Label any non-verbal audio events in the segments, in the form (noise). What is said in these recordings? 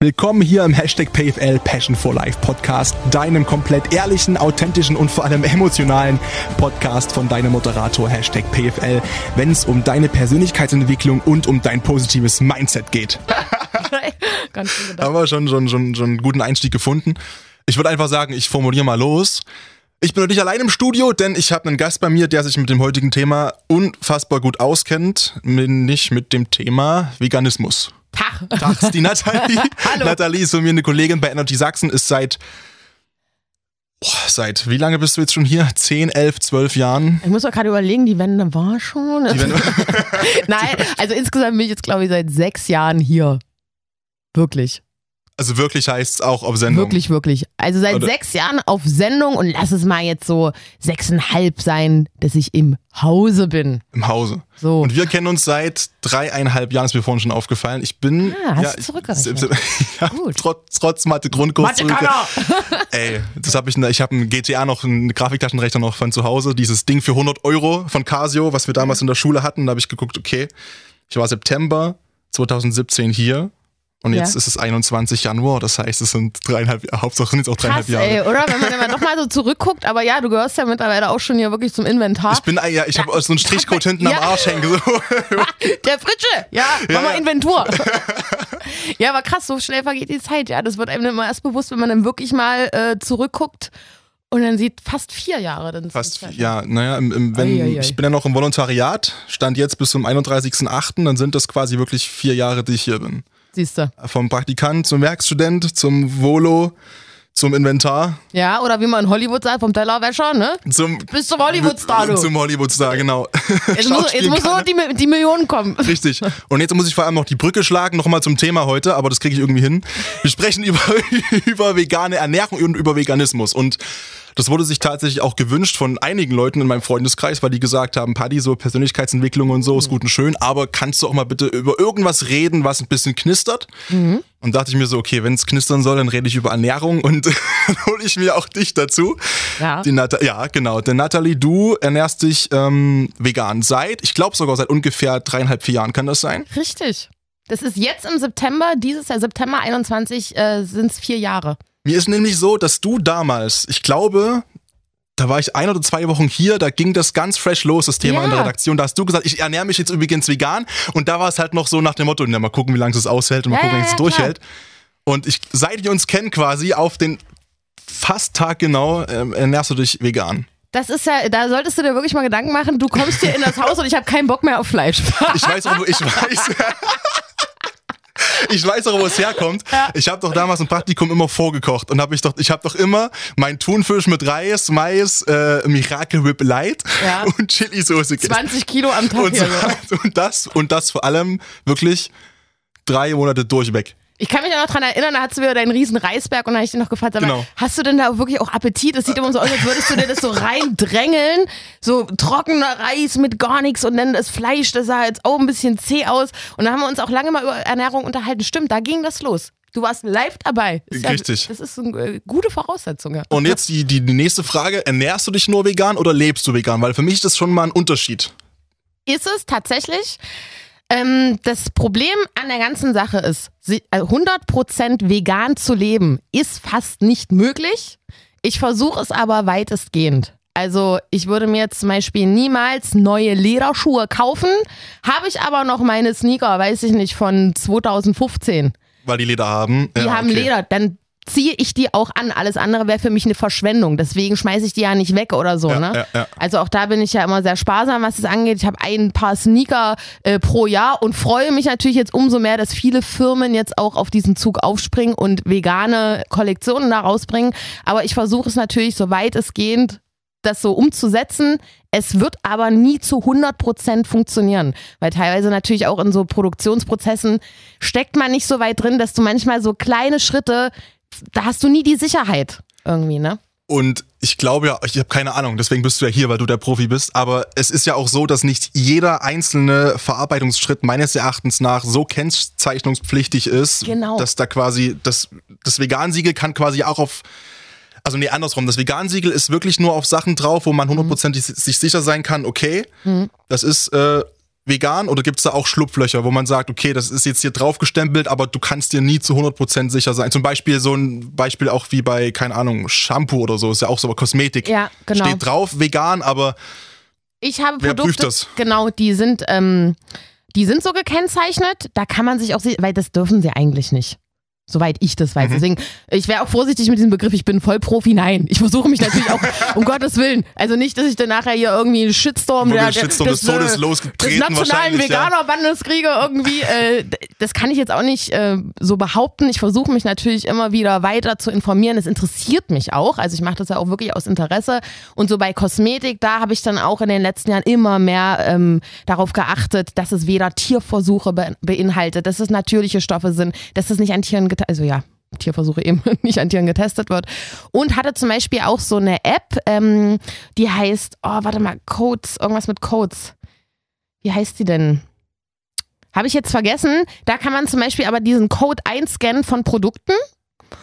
Willkommen hier im Hashtag PFL Passion for Life Podcast, deinem komplett ehrlichen, authentischen und vor allem emotionalen Podcast von deinem Moderator Hashtag PFL, wenn es um deine Persönlichkeitsentwicklung und um dein positives Mindset geht. (laughs) Ganz schön. Haben wir schon, schon, schon, schon einen guten Einstieg gefunden. Ich würde einfach sagen, ich formuliere mal los. Ich bin nicht allein im Studio, denn ich habe einen Gast bei mir, der sich mit dem heutigen Thema unfassbar gut auskennt, nicht mit dem Thema Veganismus. Tag. Tags, die (laughs) Nathalie. Hallo. Nathalie ist von mir eine Kollegin bei Energy Sachsen, ist seit, boah, seit, wie lange bist du jetzt schon hier? 10, 11, 12 Jahren? Ich muss doch gerade überlegen, die Wende war schon. Wende- (laughs) Nein, also insgesamt bin ich jetzt, glaube ich, seit sechs Jahren hier. Wirklich. Also wirklich heißt es auch auf Sendung. Wirklich, wirklich. Also seit Oder- sechs Jahren auf Sendung und lass es mal jetzt so sechseinhalb sein, dass ich im Hause bin. Im Hause. So. Und wir kennen uns seit dreieinhalb Jahren, ist mir vorhin schon aufgefallen. Ich bin. Ah, hast ja, du ich- zurückgerechnet. (laughs) ja, Gut. Trotz, trotz Mathe Grundkurs. (laughs) Mathe! Ey, das habe ich, ich habe ein GTA noch, einen Grafiktaschenrechner noch von zu Hause, dieses Ding für 100 Euro von Casio, was wir damals in der Schule hatten. Da habe ich geguckt, okay, ich war September 2017 hier und jetzt Ja. ist es 21 Januar, das heißt, es sind dreieinhalb, Hauptsache sind jetzt auch dreieinhalb Krass, Jahre. ey, oder? Wenn man immer (laughs) doch mal so zurückguckt, aber ja, du gehörst ja mittlerweile auch schon hier wirklich zum Inventar. Ich bin, ja, ich habe so einen Strichcode hinten am Ja. Arsch hängen. So. (laughs) Der Fritsche, ja, mach Ja, mal. Inventur. (laughs) ja, aber krass, so schnell vergeht die Zeit, ja. Das wird einem immer erst bewusst, wenn man dann wirklich mal äh, zurückguckt und dann sieht fast vier Jahre. Dann Fast, sind es ja, naja, im, im, wenn, Ei, ei, ei. ich bin ja noch im Volontariat, stand jetzt bis zum 31.08., dann sind das quasi wirklich vier Jahre, die ich hier bin. Siehst du. Vom Praktikant zum Werkstudent, zum Volo, zum Inventar, Ja, oder wie man in Hollywood sagt, vom Tellerwäscher, ne? zum, Bis zum Hollywood-Star, du. zum Hollywoodstar, genau. (laughs) Jetzt muss, jetzt muss nur die, Mi- die Millionen kommen. (laughs) Richtig. Und jetzt muss ich vor allem noch die Brücke schlagen, nochmal zum Thema heute, aber das kriege ich irgendwie hin. Wir sprechen (laughs) über, über vegane Ernährung und über Veganismus. Und das wurde sich tatsächlich auch gewünscht von einigen Leuten in meinem Freundeskreis, weil die gesagt haben, Paddy, so Persönlichkeitsentwicklung und so ist gut und schön, aber kannst du auch mal bitte über irgendwas reden, was ein bisschen knistert? Und dachte ich mir so, okay, wenn es knistern soll, dann rede ich über Ernährung und (laughs) hole ich mir auch dich dazu. Ja. Die Nata ja, genau. Denn Nathalie, du ernährst dich ähm, vegan seit, ich glaube sogar seit ungefähr dreieinhalb, vier Jahren kann das sein. Richtig. Das ist jetzt im September, dieses Jahr, September 21, äh, sind es vier Jahre. Mir ist nämlich so, dass du damals, ich glaube, da war ich ein oder zwei Wochen hier, da ging das ganz fresh los, das Thema Ja. in der Redaktion. Da hast du gesagt, ich ernähre mich jetzt übrigens vegan. Und da war es halt noch so nach dem Motto, na, mal gucken, wie lange es aushält und mal Ja, gucken, wie ja, es ja, durchhält. Und ich, seit wir uns kennen quasi, auf den fast Tag genau, ähm, ernährst du dich vegan. Das ist ja, da solltest du dir wirklich mal Gedanken machen. Du kommst hier in das Haus und ich habe keinen Bock mehr auf Fleisch. Ich weiß ich weiß. (laughs) Ich weiß auch, wo es herkommt. Ich habe doch damals im Praktikum immer vorgekocht und habe ich doch, ich habe doch immer mein Thunfisch mit Reis, Mais, äh, Miracle Whip Light Ja. (laughs) und Chili-Soße gegessen. 20 Kilo am Tag Und, So. (laughs) und das und das vor allem wirklich drei Monate durchweg. Ich kann mich ja noch dran erinnern, da hattest du wieder deinen riesen Reisberg und da habe ich dir noch gefragt, Genau. hast du denn da wirklich auch Appetit? Es sieht immer so aus, als würdest du dir das so reindrängeln. So trockener Reis mit gar nichts und dann das Fleisch, das sah jetzt auch ein bisschen zäh aus. Und da haben wir uns auch lange mal über Ernährung unterhalten. Stimmt, da ging das los. Du warst live dabei. Ist ja- Richtig. Das ist eine äh, gute Voraussetzung. Ja. Und jetzt die, die, die nächste Frage: Ernährst du dich nur vegan oder lebst du vegan? Weil für mich ist das schon mal ein Unterschied. ist es tatsächlich. Ähm, das Problem an der ganzen Sache ist, sie- äh, 100% vegan zu leben ist fast nicht möglich. Ich versuche es aber weitestgehend. Also ich würde mir jetzt zum Beispiel niemals neue Lederschuhe kaufen, habe ich aber noch meine Sneaker, weiß ich nicht, von 2015. Weil die Leder haben. Die Ja, haben okay. Leder, dann ziehe ich die auch an. Alles andere wäre für mich eine Verschwendung. Deswegen schmeiße ich die ja nicht weg oder so. Ja, ne? ja, ja. Also auch da bin ich ja immer sehr sparsam, was es angeht. Ich habe ein paar Sneaker äh, pro Jahr und freue mich natürlich jetzt umso mehr, dass viele Firmen jetzt auch auf diesen Zug aufspringen und vegane Kollektionen da rausbringen. Aber ich versuche es natürlich so weit es geht, das so umzusetzen. Es wird aber nie zu 100% funktionieren, weil teilweise natürlich auch in so Produktionsprozessen steckt man nicht so weit drin, dass du manchmal so kleine Schritte, da hast du nie die Sicherheit irgendwie, ne? Und ich glaube ja, ich habe keine Ahnung, deswegen bist du ja hier, weil du der Profi bist. Aber es ist ja auch so, dass nicht jeder einzelne Verarbeitungsschritt meines Erachtens nach so kennzeichnungspflichtig ist, Genau. dass da quasi das, das Vegansiegel kann quasi auch auf also nee, andersrum. Das Vegansiegel ist wirklich nur auf Sachen drauf, wo man hundertprozentig sich sicher sein kann, okay, das ist äh, vegan oder gibt es da auch Schlupflöcher, wo man sagt, okay, das ist jetzt hier draufgestempelt, aber du kannst dir nie zu 100% sicher sein. Zum Beispiel so ein Beispiel auch wie bei, keine Ahnung, Shampoo oder so, ist ja auch so Kosmetik. Ja, genau. Steht drauf, vegan, aber Ich habe Wer Produkte, prüft das? genau, die sind, ähm, die sind so gekennzeichnet. Da kann man sich auch, weil das dürfen sie eigentlich nicht. Soweit ich das Mhm. weiß. Deswegen, ich wäre auch vorsichtig mit diesem Begriff, ich bin Vollprofi. Nein, ich versuche mich natürlich auch, (laughs) um Gottes Willen. Also nicht, dass ich dann nachher hier irgendwie einen Shitstorm, der, Shitstorm des Todes äh, losgetreten des nationalen wahrscheinlich, ja. Veganerbandes kriege irgendwie. Äh, das kann ich jetzt auch nicht äh, so behaupten. Ich versuche mich natürlich immer wieder weiter zu informieren. Es interessiert mich auch. Also ich mache das ja auch wirklich aus Interesse. Und so bei Kosmetik, da habe ich dann auch in den letzten Jahren immer mehr ähm, darauf geachtet, dass es weder Tierversuche be beinhaltet, dass es natürliche Stoffe sind, dass es nicht an Tieren also ja. Tierversuche eben (laughs) nicht an Tieren getestet wird. Und hatte zum Beispiel auch so eine App, ähm, die heißt, oh, warte mal, Codes, irgendwas mit Codes. Wie heißt die denn? Habe ich jetzt vergessen. Da kann man zum Beispiel aber diesen Code einscannen von Produkten.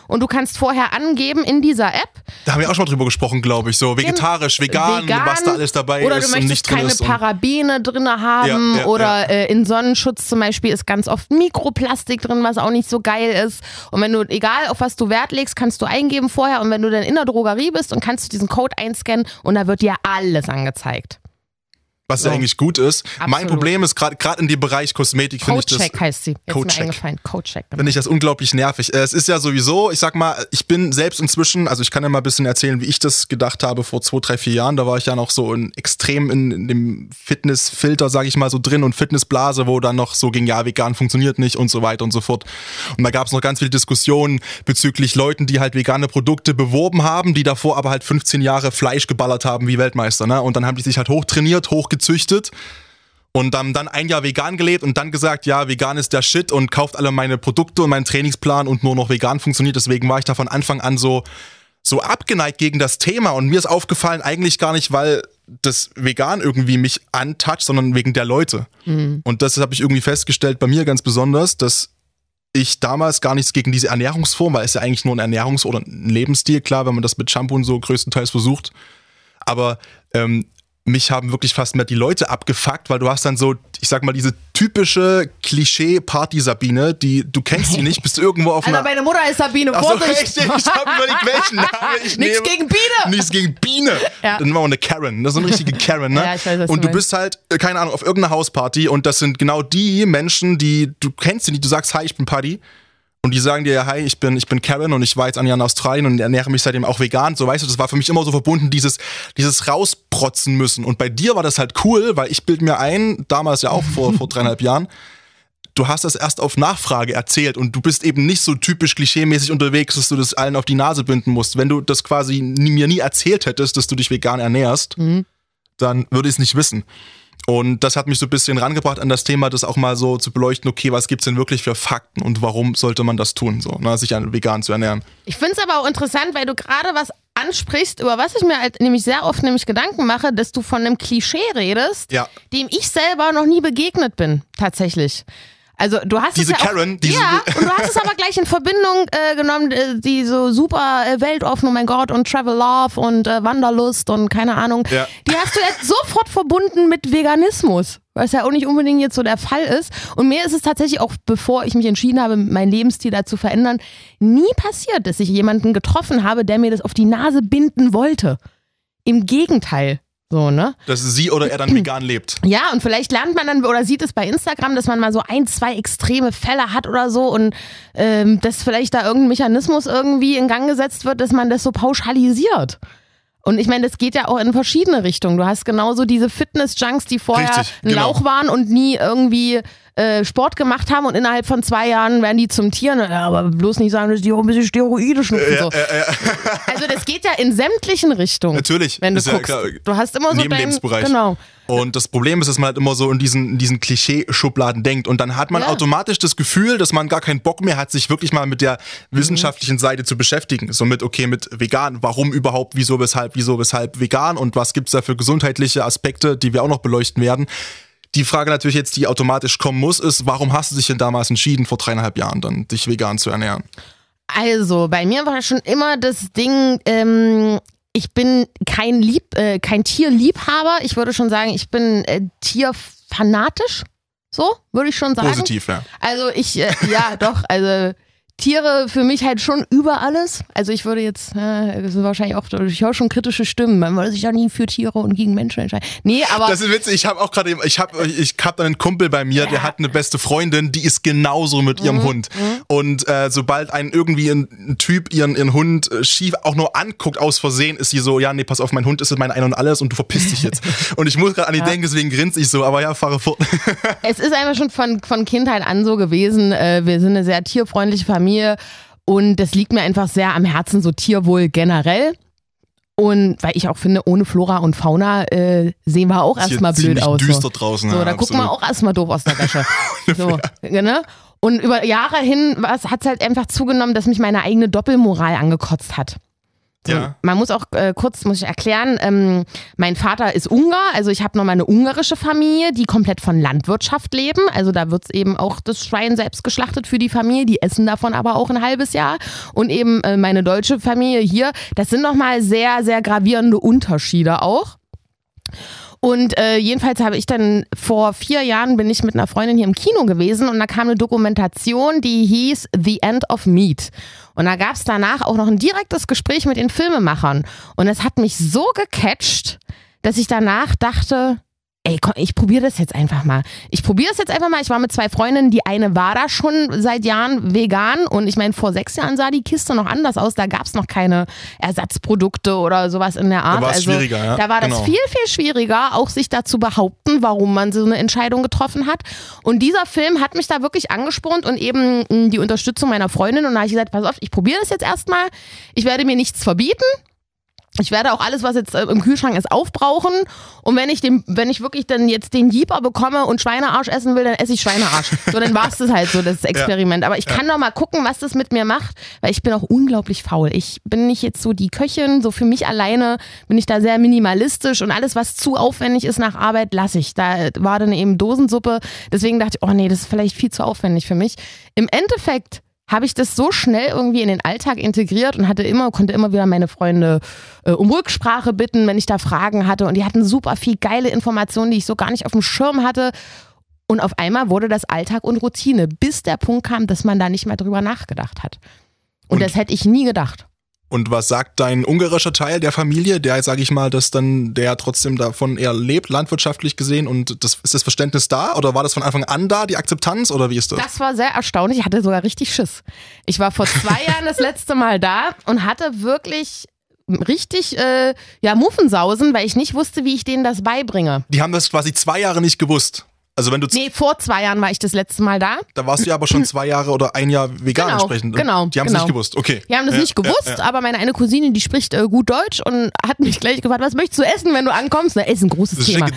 Und du kannst vorher angeben in dieser App, da haben wir auch schon mal drüber gesprochen, glaube ich. So vegetarisch, vegan, vegan, was da alles dabei oder ist du und möchtest nicht drin keine. Und Parabene drin haben Ja, ja, oder Äh, in Sonnenschutz zum Beispiel ist ganz oft Mikroplastik drin, was auch nicht so geil ist. Und wenn du, egal auf was du Wert legst, kannst du eingeben vorher und wenn du dann in der Drogerie bist und kannst du diesen Code einscannen und da wird dir alles angezeigt. Was so. ja eigentlich gut ist. Mein Absolut. Problem ist gerade gerade in dem Bereich Kosmetik finde ich das Codecheck heißt sie. Jetzt mir Codecheck. eingefallen. Codecheck. genau. finde ich das unglaublich nervig. Äh, Es ist ja sowieso, ich sag mal, ich bin selbst inzwischen, also ich kann ja mal ein bisschen erzählen, wie ich das gedacht habe vor zwei, drei, vier Jahren. Da war ich ja noch so in, extrem in, in dem Fitnessfilter, sag ich mal, so drin und Fitnessblase, wo dann noch so ging, ja, vegan funktioniert nicht und so weiter und so fort. Und da gab es noch ganz viele Diskussionen bezüglich Leuten, die halt vegane Produkte beworben haben, die davor aber halt 15 Jahre Fleisch geballert haben wie Weltmeister. Ne? Und dann haben die sich halt hochtrainiert, hochgezüchtet und haben dann ein Jahr vegan gelebt und dann gesagt, ja, vegan ist der Shit und kauft alle meine Produkte und meinen Trainingsplan und nur noch vegan funktioniert. Deswegen war ich da von Anfang an so, so abgeneigt gegen das Thema und mir ist aufgefallen, eigentlich gar nicht, weil das Vegan irgendwie mich antoucht, sondern wegen der Leute. Und das habe ich irgendwie festgestellt, bei mir ganz besonders, dass ich damals gar nichts gegen diese Ernährungsform, weil es ja eigentlich nur ein Ernährungs- oder ein Lebensstil, klar, wenn man das mit Shampoo und so größtenteils versucht. Aber ähm, mich haben wirklich fast mehr die Leute abgefuckt, weil du hast dann so, ich sag mal, diese typische Klischee-Party-Sabine, die du kennst sie nicht, bist irgendwo auf einer. meine Mutter ist Sabine, Ach so, Vorsicht. richtig, (laughs) ich habe überlegt, welchen Namen ich (laughs) Nichts nehme. gegen Biene. Nichts gegen Biene. Ja. Dann machen wir eine Karen. Das ist eine richtige Karen, ne? (laughs) Ja, ich weiß, was und du du bist halt, äh, keine Ahnung, auf irgendeiner Hausparty und das sind genau die Menschen, die, du kennst sie nicht, du sagst, hi, ich bin Paddy. Und die sagen dir, ja, hi, ich bin, ich bin Karen und ich war jetzt ein Jahr in Australien und ernähre mich seitdem auch vegan. So weißt du, das war für mich immer so verbunden, dieses, dieses rausprotzen müssen. Und bei dir war das halt cool, weil ich bild mir ein, damals ja auch vor, vor dreieinhalb (laughs) Jahren, du hast das erst auf Nachfrage erzählt und du bist eben nicht so typisch klischeemäßig unterwegs, dass du das allen auf die Nase binden musst. Wenn du das quasi nie, mir nie erzählt hättest, dass du dich vegan ernährst, dann würde ich es nicht wissen. Und das hat mich so ein bisschen rangebracht an das Thema, das auch mal so zu beleuchten, okay, was gibt's denn wirklich für Fakten und warum sollte man das tun, so, ne, sich an vegan zu ernähren. Ich finde es aber auch interessant, weil du gerade was ansprichst, über was ich mir halt nämlich sehr oft nämlich Gedanken mache, dass du von einem Klischee redest, Ja. dem ich selber noch nie begegnet bin, tatsächlich. Also du hast Diese es ja Karen, auch, diese- ja, und du hast es aber gleich in Verbindung äh, genommen, äh, die so super äh, weltoffen, oh mein Gott, und Travel Love und äh, Wanderlust und keine Ahnung. Ja. Die hast du jetzt sofort verbunden mit Veganismus, was ja auch nicht unbedingt jetzt so der Fall ist. Und mir ist es tatsächlich auch, bevor ich mich entschieden habe, meinen Lebensstil da zu verändern, nie passiert, dass ich jemanden getroffen habe, der mir das auf die Nase binden wollte. Im Gegenteil. So, ne? Dass sie oder er dann (clears throat) vegan lebt. Ja, und vielleicht lernt man dann oder sieht es bei Instagram, dass man mal so ein, zwei extreme Fälle hat oder so und ähm, dass vielleicht da irgendein Mechanismus irgendwie in Gang gesetzt wird, dass man das so pauschalisiert. Und ich meine, das geht ja auch in verschiedene Richtungen. Du hast genauso diese Fitness-Junks, die vorher Richtig, ein genau. Lauch waren und nie irgendwie äh, Sport gemacht haben und innerhalb von zwei Jahren werden die zum Tier. Ja, aber bloß nicht sagen, dass die auch ein bisschen Steroide schnupfen. so. (laughs) Also das geht ja in sämtlichen Richtungen. Natürlich, Wenn du ja guckst. klar. du hast immer so jedem dein, Lebensbereich. Genau. Und das Problem ist, dass man halt immer so in diesen, in diesen Klischee-Schubladen denkt. Und dann hat man Ja. automatisch das Gefühl, dass man gar keinen Bock mehr hat, sich wirklich mal mit der wissenschaftlichen Seite zu beschäftigen. So mit, okay, mit vegan, warum überhaupt, wieso, weshalb, wieso, weshalb vegan und was gibt's da für gesundheitliche Aspekte, die wir auch noch beleuchten werden. Die Frage natürlich jetzt, die automatisch kommen muss, ist, warum hast du dich denn damals entschieden, vor dreieinhalb Jahren dann, dich vegan zu ernähren? Also, bei mir war schon immer das Ding, ähm, ich bin kein Lieb, äh, kein Tierliebhaber. Ich würde schon sagen, ich bin äh, Tierfeind fanatisch. So, würde ich schon sagen. Positiv, ja. Also ich, äh, ja, (laughs) doch, also Tiere für mich halt schon über alles. Also ich würde jetzt, äh, das ist wahrscheinlich auch, ich höre schon kritische Stimmen, man würde sich ja nie für Tiere und gegen Menschen entscheiden. Nee, aber. Das ist witzig, ich habe auch gerade, ich habe ich hab einen Kumpel bei mir, ja. der hat eine beste Freundin, die ist genauso mit ihrem mhm. Hund. Mhm. Und äh, sobald ein irgendwie ein, ein, Typ ihren, ihren Hund äh, schief auch nur anguckt aus Versehen, ist sie so, ja, nee, pass auf, mein Hund ist mein Ein und Alles und du verpisst dich jetzt. (laughs) und ich muss gerade an die ja. denken, deswegen grinse ich so, aber ja, fahre fort. es ist einfach schon von, von Kindheit an so gewesen, äh, wir sind eine sehr tierfreundliche Familie Familie und das liegt mir einfach sehr am Herzen, so Tierwohl generell. Und weil ich auch finde, ohne Flora und Fauna äh, sehen wir auch erstmal blöd aus. düster so. draußen. So, ja, da absolut. gucken wir auch erstmal doof aus der Wäsche. (laughs) so, ne? Und über Jahre hin hat es halt einfach zugenommen, dass mich meine eigene Doppelmoral angekotzt hat. Ja. Man muss auch äh, kurz muss ich erklären, ähm, mein Vater ist Ungar, also ich habe noch mal eine ungarische Familie, die komplett von Landwirtschaft leben. Also da wird eben auch das Schwein selbst geschlachtet für die Familie, die essen davon aber auch ein halbes Jahr. Und eben äh, meine deutsche Familie hier, das sind noch mal sehr, sehr gravierende Unterschiede auch. Und äh, jedenfalls habe ich dann vor vier Jahren bin ich mit einer Freundin hier im Kino gewesen und da kam eine Dokumentation, die hieß The End of Meat. Und da gab es danach auch noch ein direktes Gespräch mit den Filmemachern. Und es hat mich so gecatcht, dass ich danach dachte, ey, komm, ich probiere das jetzt einfach mal. Ich probiere das jetzt einfach mal. Ich war mit zwei Freundinnen, die eine war da schon seit Jahren vegan und ich meine, vor sechs Jahren sah die Kiste noch anders aus. Da gab es noch keine Ersatzprodukte oder sowas in der Art. Da war es also, schwieriger, ja. Da war das genau. viel, viel schwieriger, auch sich da zu behaupten, warum man so eine Entscheidung getroffen hat. Und dieser Film hat mich da wirklich angespornt und eben hm, die Unterstützung meiner Freundin. Und da habe ich gesagt, pass auf, ich probiere das jetzt erstmal. Ich werde mir nichts verbieten. Ich werde auch alles, was jetzt äh, im Kühlschrank ist, aufbrauchen. Und wenn ich den, wenn ich wirklich dann jetzt den Jeeper bekomme und Schweinearsch essen will, dann esse ich Schweinearsch. So, dann war es das halt so, das (laughs) Experiment. Aber ich kann ja. doch mal gucken, was das mit mir macht, weil ich bin auch unglaublich faul. Ich bin nicht jetzt so die Köchin, so für mich alleine bin ich da sehr minimalistisch und alles, was zu aufwendig ist nach Arbeit, lasse ich. Da war dann eben Dosensuppe. Deswegen dachte ich, oh nee, das ist vielleicht viel zu aufwendig für mich. Im Endeffekt habe ich das so schnell irgendwie in den Alltag integriert und hatte immer, konnte immer wieder meine Freunde äh, um Rücksprache bitten, wenn ich da Fragen hatte. Und die hatten super viel geile Informationen, die ich so gar nicht auf dem Schirm hatte. Und auf einmal wurde das Alltag und Routine, bis der Punkt kam, dass man da nicht mehr drüber nachgedacht hat. Und, und das hätte ich nie gedacht. Und was sagt dein ungarischer Teil der Familie, der, sage ich mal, dass dann der trotzdem davon eher lebt, landwirtschaftlich gesehen? Und das, ist das Verständnis da oder war das von Anfang an da, die Akzeptanz oder wie ist das? Das war sehr erstaunlich. Ich hatte sogar richtig Schiss. Ich war vor zwei (laughs) Jahren das letzte Mal da und hatte wirklich richtig äh, ja Muffensausen, weil ich nicht wusste, wie ich denen das beibringe. Die haben das quasi zwei Jahre nicht gewusst. Also wenn du nee, vor zwei Jahren war ich das letzte Mal da. Da warst du ja aber schon (laughs) zwei Jahre oder ein Jahr vegan genau, entsprechend. Ne? Genau. Die haben es genau. nicht gewusst, okay. Die haben das ja, nicht gewusst, ja, ja. aber meine eine Cousine, die spricht äh, gut Deutsch und hat mich gleich gefragt, was möchtest du essen, wenn du ankommst? Na, Essen, großes das Thema.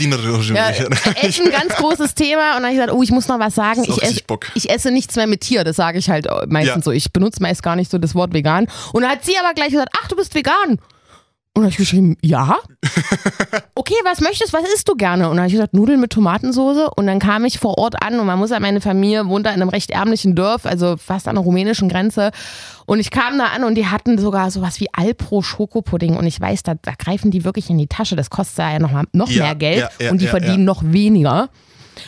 Ja, (laughs) Essen, ganz großes Thema. Und dann habe ich gesagt, oh, ich muss noch was sagen. Ich, ess, ich, esse nichts mehr mit Tier, das sage ich halt meistens so. Ich benutze meist gar nicht so das Wort vegan. Und dann hat sie aber gleich gesagt, ach, du bist vegan. Und dann habe ich geschrieben, ja. (laughs) Okay, was möchtest, was isst du gerne? Und dann habe ich gesagt, Nudeln mit Tomatensoße. Und dann kam ich vor Ort an und man muss ja, meine Familie wohnt da in einem recht ärmlichen Dorf, also fast an der rumänischen Grenze. Und ich kam da an und die hatten sogar sowas wie Alpro Schokopudding. Und ich weiß, da, da greifen die wirklich in die Tasche. Das kostet ja noch, mal, noch ja, mehr Geld ja, ja, und die verdienen noch weniger.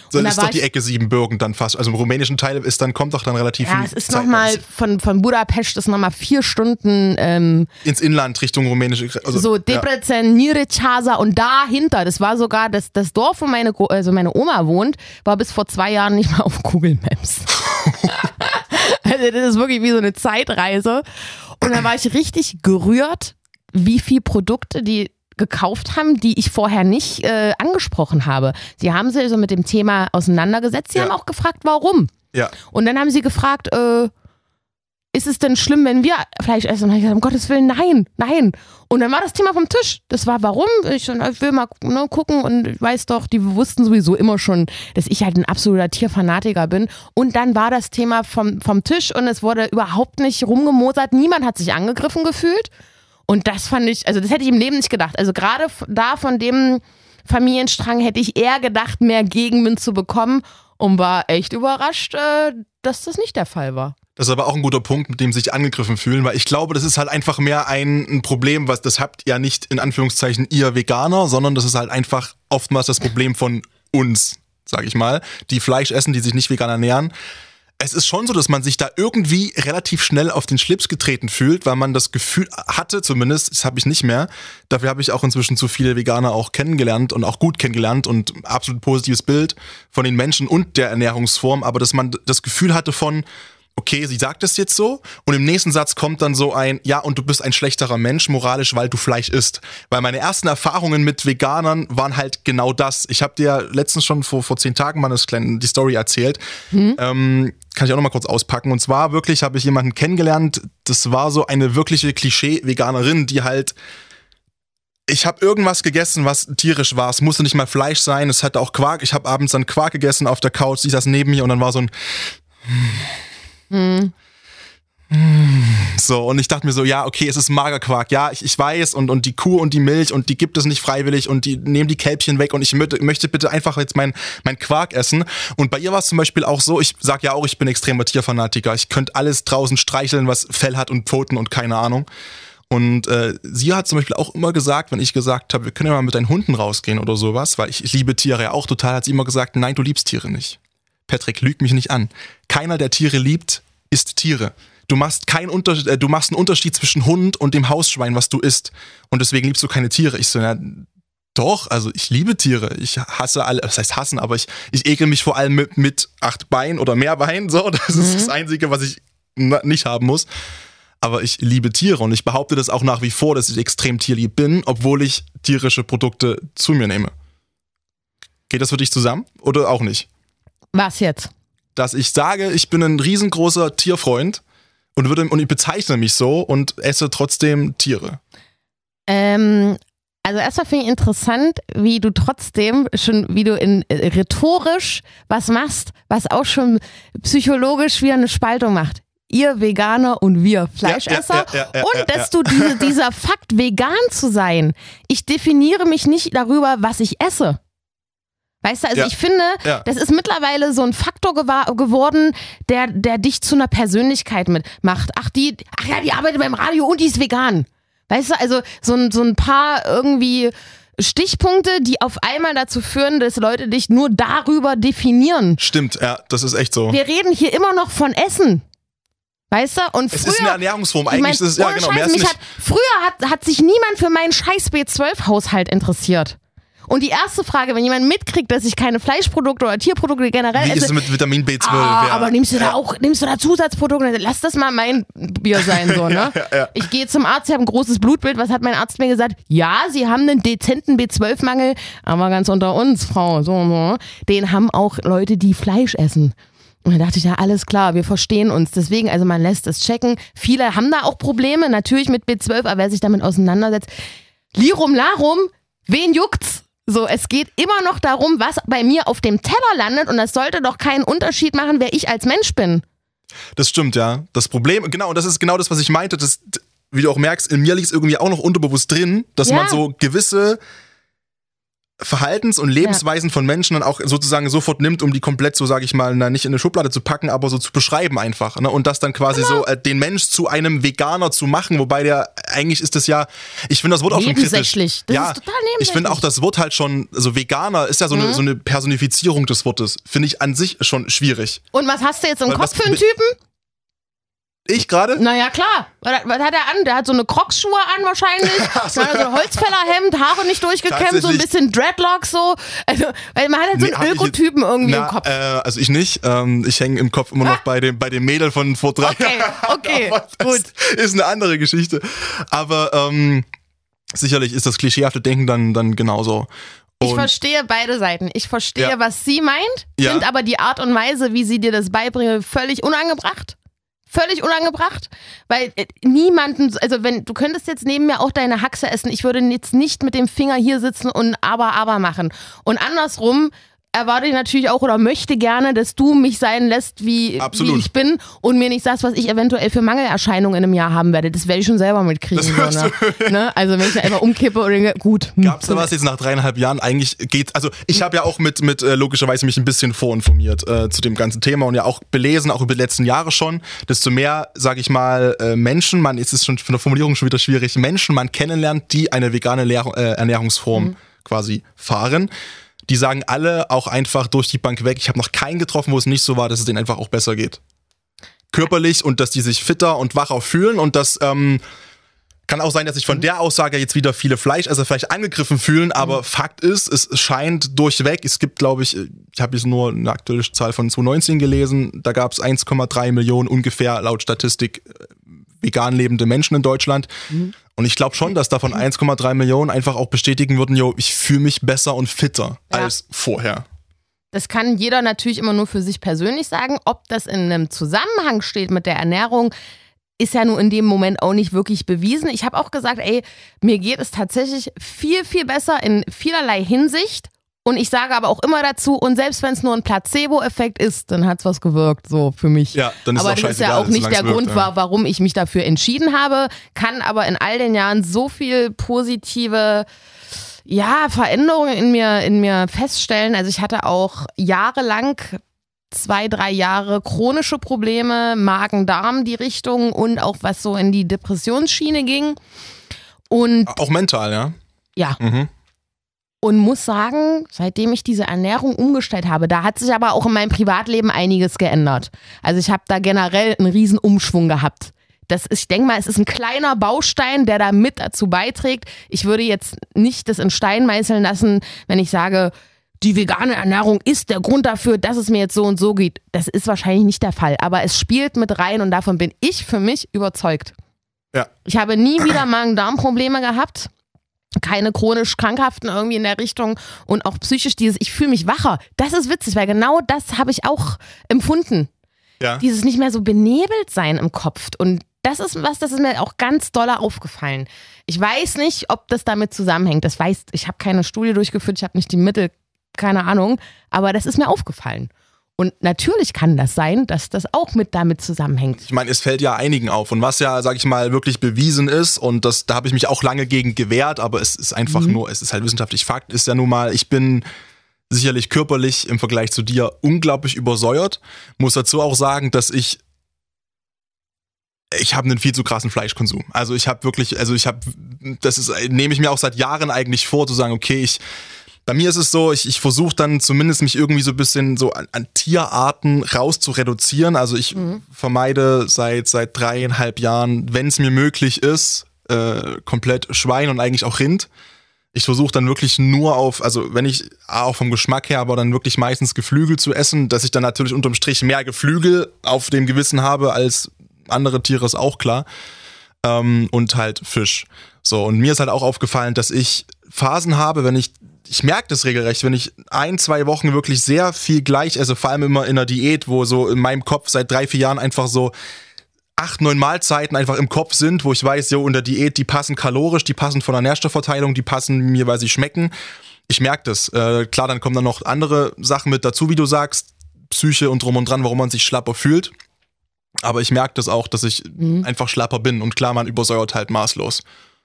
So und ist doch die Ecke Siebenbürgen dann fast. Also im rumänischen Teil ist dann, kommt doch dann relativ ja, viel. Ja, es ist nochmal von, von Budapest ist nochmal vier Stunden ähm, ins Inland Richtung rumänische also, So Debrecen, ja. Niricasa und dahinter, das war sogar das, das Dorf, wo meine, also meine Oma wohnt, war bis vor zwei Jahren nicht mal (laughs) auf Google Maps. (laughs) also das ist wirklich wie so eine Zeitreise. Und da war ich richtig gerührt, wie viele Produkte die gekauft haben, die ich vorher nicht äh, angesprochen habe. Sie haben sich also mit dem Thema auseinandergesetzt. Sie ja. haben auch gefragt, warum. Ja. Und dann haben sie gefragt, äh, ist es denn schlimm, wenn wir Fleisch essen? Und ich gesagt, um Gottes Willen, nein, nein. Und dann war das Thema vom Tisch. Das war, warum? Ich, ich will mal ne, gucken und weiß doch, die wussten sowieso immer schon, dass ich halt ein absoluter Tierfanatiker bin. Und dann war das Thema vom, vom Tisch und es wurde überhaupt nicht rumgemosert. Niemand hat sich angegriffen gefühlt. Und das fand ich, also das hätte ich im Leben nicht gedacht. Also gerade da von dem Familienstrang hätte ich eher gedacht, mehr Gegenwind zu bekommen und war echt überrascht, äh, dass das nicht der Fall war. Das ist aber auch ein guter Punkt, mit dem sich angegriffen fühlen, weil ich glaube, das ist halt einfach mehr ein, ein, Problem, was das habt ja nicht in Anführungszeichen ihr Veganer, sondern das ist halt einfach oftmals das Problem von uns sage ich mal, die Fleisch essen, die sich nicht vegan ernähren es ist schon so, dass man sich da irgendwie relativ schnell auf den Schlips getreten fühlt, weil man das Gefühl hatte, zumindest, das habe ich nicht mehr. Dafür habe ich auch inzwischen zu viele Veganer auch kennengelernt und auch gut kennengelernt und absolut positives Bild von den Menschen und der Ernährungsform, aber dass man das Gefühl hatte von, okay, sie sagt es jetzt so und im nächsten Satz kommt dann so ein, ja, und du bist ein schlechterer Mensch moralisch, weil du Fleisch isst. Weil meine ersten Erfahrungen mit Veganern waren halt genau das. Ich habe dir letztens schon vor, vor zehn Tagen mal das kleine, die Story erzählt. Hm. Ähm, kann ich auch noch mal kurz auspacken. Und zwar wirklich habe ich jemanden kennengelernt, das war so eine wirkliche Klischee-Veganerin, die halt ich habe irgendwas gegessen, was tierisch war. Es musste nicht mal Fleisch sein. Es hatte auch Quark. Ich habe abends dann Quark gegessen auf der Couch. Sie saß neben mir und dann war so ein hm. So, und ich dachte mir so, ja, okay, es ist Magerquark, ja, ich, ich weiß, und, und die Kuh und die Milch und die gibt es nicht freiwillig und die nehmen die Kälbchen weg und ich möchte, bitte einfach jetzt mein, mein Quark essen. Und bei ihr war es zum Beispiel auch so, ich sag ja auch, ich bin extremer Tierfanatiker. Ich könnte alles draußen streicheln, was Fell hat und Pfoten und keine Ahnung. Und äh, sie hat zum Beispiel auch immer gesagt, wenn ich gesagt habe, wir können ja mal mit deinen Hunden rausgehen oder sowas, weil ich, ich liebe Tiere ja auch total, hat sie immer gesagt, nein, du liebst Tiere nicht. Patrick, lüg mich nicht an. Keiner, der Tiere liebt, isst Tiere. Du machst, kein Unter äh, du machst einen Unterschied zwischen Hund und dem Hausschwein, was du isst. Und deswegen liebst du keine Tiere. Ich so, ja, doch, also ich liebe Tiere. Ich hasse alle, das heißt hassen, aber ich, ich ekel mich vor allem mit, mit acht Beinen oder mehr Beinen. So, (laughs) das mhm. ist das Einzige, was ich nicht haben muss. Aber ich liebe Tiere und ich behaupte das auch nach wie vor, dass ich extrem tierlieb bin, obwohl ich tierische Produkte zu mir nehme. Geht das für dich zusammen oder auch nicht? Was jetzt? Dass ich sage, ich bin ein riesengroßer Tierfreund und, würde, und ich bezeichne mich so und esse trotzdem Tiere. Ähm, also erstmal finde ich interessant, wie du trotzdem schon, wie du in äh, rhetorisch was machst, was auch schon psychologisch wieder eine Spaltung macht. Ihr Veganer und wir Fleischesser. Ja, ja, ja, und dass du diese, dieser Fakt, vegan zu sein, ich definiere mich nicht darüber, was ich esse. Weißt du, also ja. ich finde, ja. das ist mittlerweile so ein Faktor geworden, der, der dich zu einer Persönlichkeit mitmacht. Ach, die, ach ja, die arbeitet beim Radio und die ist vegan. Weißt du, also so ein, so ein paar irgendwie Stichpunkte, die auf einmal dazu führen, dass Leute dich nur darüber definieren. Stimmt, ja, das ist echt so. Wir reden hier immer noch von Essen. Weißt du? Und früher, es ist eine Ernährungsform. Eigentlich ich mein, ist es, ja, genau. Scheiß, hat, früher hat, hat sich niemand für meinen scheiß B12-Haushalt interessiert. Und die erste Frage, wenn jemand mitkriegt, dass ich keine Fleischprodukte oder Tierprodukte generell Wie esse. ist es mit Vitamin B12? Ah, ja. Aber nimmst du da auch, nimmst du da Zusatzprodukte? Lass das mal mein Bier sein, so, (laughs) ne? ja, ja, ich gehe zum Arzt, ich habe ein großes Blutbild. Was hat mein Arzt mir gesagt? Ja, sie haben einen dezenten B12-Mangel, aber ganz unter uns, Frau, so, so. Den haben auch Leute, die Fleisch essen. Und da dachte ich, ja, alles klar, wir verstehen uns. Deswegen, also man lässt es checken. Viele haben da auch Probleme, natürlich mit B12, aber wer sich damit auseinandersetzt, Lirum Larum, wen juckt's? So, es geht immer noch darum, was bei mir auf dem Teller landet und das sollte doch keinen Unterschied machen, wer ich als Mensch bin. Das stimmt, ja. Das Problem, genau, und das ist genau das, was ich meinte, das, wie du auch merkst, in mir liegt es irgendwie auch noch unterbewusst drin, dass ja. man so gewisse Verhaltens- und Lebensweisen ja. von Menschen dann auch sozusagen sofort nimmt, um die komplett so, sage ich mal, na, nicht in eine Schublade zu packen, aber so zu beschreiben einfach. Ne? Und das dann quasi genau. so äh, den Mensch zu einem Veganer zu machen, wobei der eigentlich ist das ja, ich finde das Wort auch schon kritisch. Das ja, ist total ich finde auch das Wort halt schon, so Veganer ist ja so, mhm. eine, so eine Personifizierung des Wortes. Finde ich an sich schon schwierig. Und was hast du jetzt im Weil, Kopf für einen Typen? Ich gerade? Naja, klar. Was, was, hat er an? Der hat so eine Crocs-Schuhe an wahrscheinlich. (laughs) so. ein Holzfällerhemd, Haare nicht durchgekämmt, so ein bisschen Dreadlocks so. Also, weil man hat halt so nee, einen Ökotypen irgendwie na, im Kopf. Äh, also ich nicht. Ähm, ich hänge im Kopf immer noch ah. bei dem, bei dem Mädel von vor drei Okay, (laughs) okay, gut. Ist eine andere Geschichte. Aber ähm, sicherlich ist das klischeehafte Denken dann, dann genauso. Und ich verstehe beide Seiten. Ich verstehe, ja. was sie meint, ja. finde aber die Art und Weise, wie sie dir das beibringt, völlig unangebracht völlig unangebracht, weil äh, niemanden, also wenn du könntest jetzt neben mir auch deine Haxe essen, ich würde jetzt nicht mit dem Finger hier sitzen und aber aber machen. Und andersrum erwarte ich natürlich auch oder möchte gerne, dass du mich sein lässt, wie, wie ich bin und mir nicht sagst, was ich eventuell für Mangelerscheinungen in einem Jahr haben werde. Das werde ich schon selber mitkriegen. So, ne? (laughs) ne? Also wenn ich einfach umkippe denke, gut. Hm, Gab es da was jetzt nach dreieinhalb Jahren eigentlich geht? Also ich habe ja auch mit, mit äh, logischerweise mich ein bisschen vorinformiert äh, zu dem ganzen Thema und ja auch belesen, auch über die letzten Jahre schon. Desto mehr, sage ich mal, äh, Menschen, man ist es schon von der Formulierung schon wieder schwierig, Menschen man kennenlernt, die eine vegane Lehr äh, Ernährungsform mhm. quasi fahren die sagen alle auch einfach durch die Bank weg. Ich habe noch keinen getroffen, wo es nicht so war, dass es denen einfach auch besser geht. Körperlich und dass die sich fitter und wacher fühlen und das ähm, kann auch sein, dass sich von der Aussage jetzt wieder viele Fleisch, also vielleicht angegriffen fühlen, aber mhm. Fakt ist, es scheint durchweg, es gibt, glaube ich, ich habe jetzt nur eine aktuelle Zahl von 2019 gelesen, da gab es 1,3 Millionen ungefähr laut Statistik äh, vegan lebende Menschen in Deutschland. Mhm. Und ich glaube schon, dass davon 1,3 Millionen einfach auch bestätigen würden, yo, ich fühle mich besser und fitter ja. als vorher. Das kann jeder natürlich immer nur für sich persönlich sagen. Ob das in einem Zusammenhang steht mit der Ernährung, ist ja nur in dem Moment auch nicht wirklich bewiesen. Ich habe auch gesagt, ey, mir geht es tatsächlich viel, viel besser in vielerlei Hinsicht. Und ich sage aber auch immer dazu, und selbst wenn es nur ein Placebo-Effekt ist, dann hat es was gewirkt, so für mich. Ja, dann ist aber das ist ja auch nicht der Grund, ja. warum ich mich dafür entschieden habe, kann aber in all den Jahren so viel positive ja, Veränderungen in mir, in mir feststellen. Also ich hatte auch jahrelang zwei, drei Jahre chronische Probleme, Magen-Darm die Richtung und auch was so in die Depressionsschiene ging. Und auch mental, ja? Ja. Mhm. Und muss sagen, seitdem ich diese Ernährung umgestellt habe, da hat sich aber auch in meinem Privatleben einiges geändert. Also ich habe da generell einen riesen Umschwung gehabt. Das ist, ich denke mal, es ist ein kleiner Baustein, der da mit dazu beiträgt. Ich würde jetzt nicht das in Stein meißeln lassen, wenn ich sage, die vegane Ernährung ist der Grund dafür, dass es mir jetzt so und so geht. Das ist wahrscheinlich nicht der Fall, aber es spielt mit rein und davon bin ich für mich überzeugt. Ja. Ich habe nie wieder Magen-Darm-Probleme gehabt. Keine chronisch Krankhaften irgendwie in der Richtung und auch psychisch dieses, ich fühle mich wacher. Das ist witzig, weil genau das habe ich auch empfunden. Ja. Dieses nicht mehr so benebelt sein im Kopf. Und das ist was, das ist mir auch ganz doll aufgefallen. Ich weiß nicht, ob das damit zusammenhängt. Das weiß, ich habe keine Studie durchgeführt, ich habe nicht die Mittel keine Ahnung, aber das ist mir aufgefallen. Und natürlich kann das sein, dass das auch mit damit zusammenhängt. Ich meine, es fällt ja einigen auf. Und was ja, sag ich mal, wirklich bewiesen ist, und das, da habe ich mich auch lange gegen gewehrt, aber es ist einfach mhm. nur, es ist halt wissenschaftlich Fakt, ist ja nun mal, ich bin sicherlich körperlich im Vergleich zu dir unglaublich übersäuert. Muss dazu auch sagen, dass ich ich habe einen viel zu krassen Fleischkonsum. Also ich habe wirklich, also ich habe, das ist, nehme ich mir auch seit Jahren eigentlich vor, zu sagen, okay, ich bei mir ist es so, ich, ich versuche dann zumindest mich irgendwie so ein bisschen so an, an Tierarten raus zu reduzieren. Also ich mhm. vermeide seit, seit dreieinhalb Jahren, wenn es mir möglich ist, äh, komplett Schwein und eigentlich auch Rind. Ich versuche dann wirklich nur auf, also wenn ich auch vom Geschmack her, aber dann wirklich meistens Geflügel zu essen, dass ich dann natürlich unterm Strich mehr Geflügel auf dem Gewissen habe als andere Tiere, ist auch klar. Ähm, und halt Fisch. So, und mir ist halt auch aufgefallen, dass ich Phasen habe, wenn ich ich merke das regelrecht, wenn ich ein, zwei Wochen wirklich sehr viel gleich esse, vor allem immer in einer Diät, wo so in meinem Kopf seit drei, vier Jahren einfach so acht, neun Mahlzeiten einfach im Kopf sind, wo ich weiß, jo, in der Diät, die passen kalorisch, die passen von der Nährstoffverteilung, die passen mir, weil sie schmecken. Ich merke das. Äh, klar, dann kommen dann noch andere Sachen mit dazu, wie du sagst, Psyche und drum und dran, warum man sich schlapper fühlt. Aber ich merke das auch, dass ich mhm. einfach schlapper bin und klar, man übersäuert halt maßlos.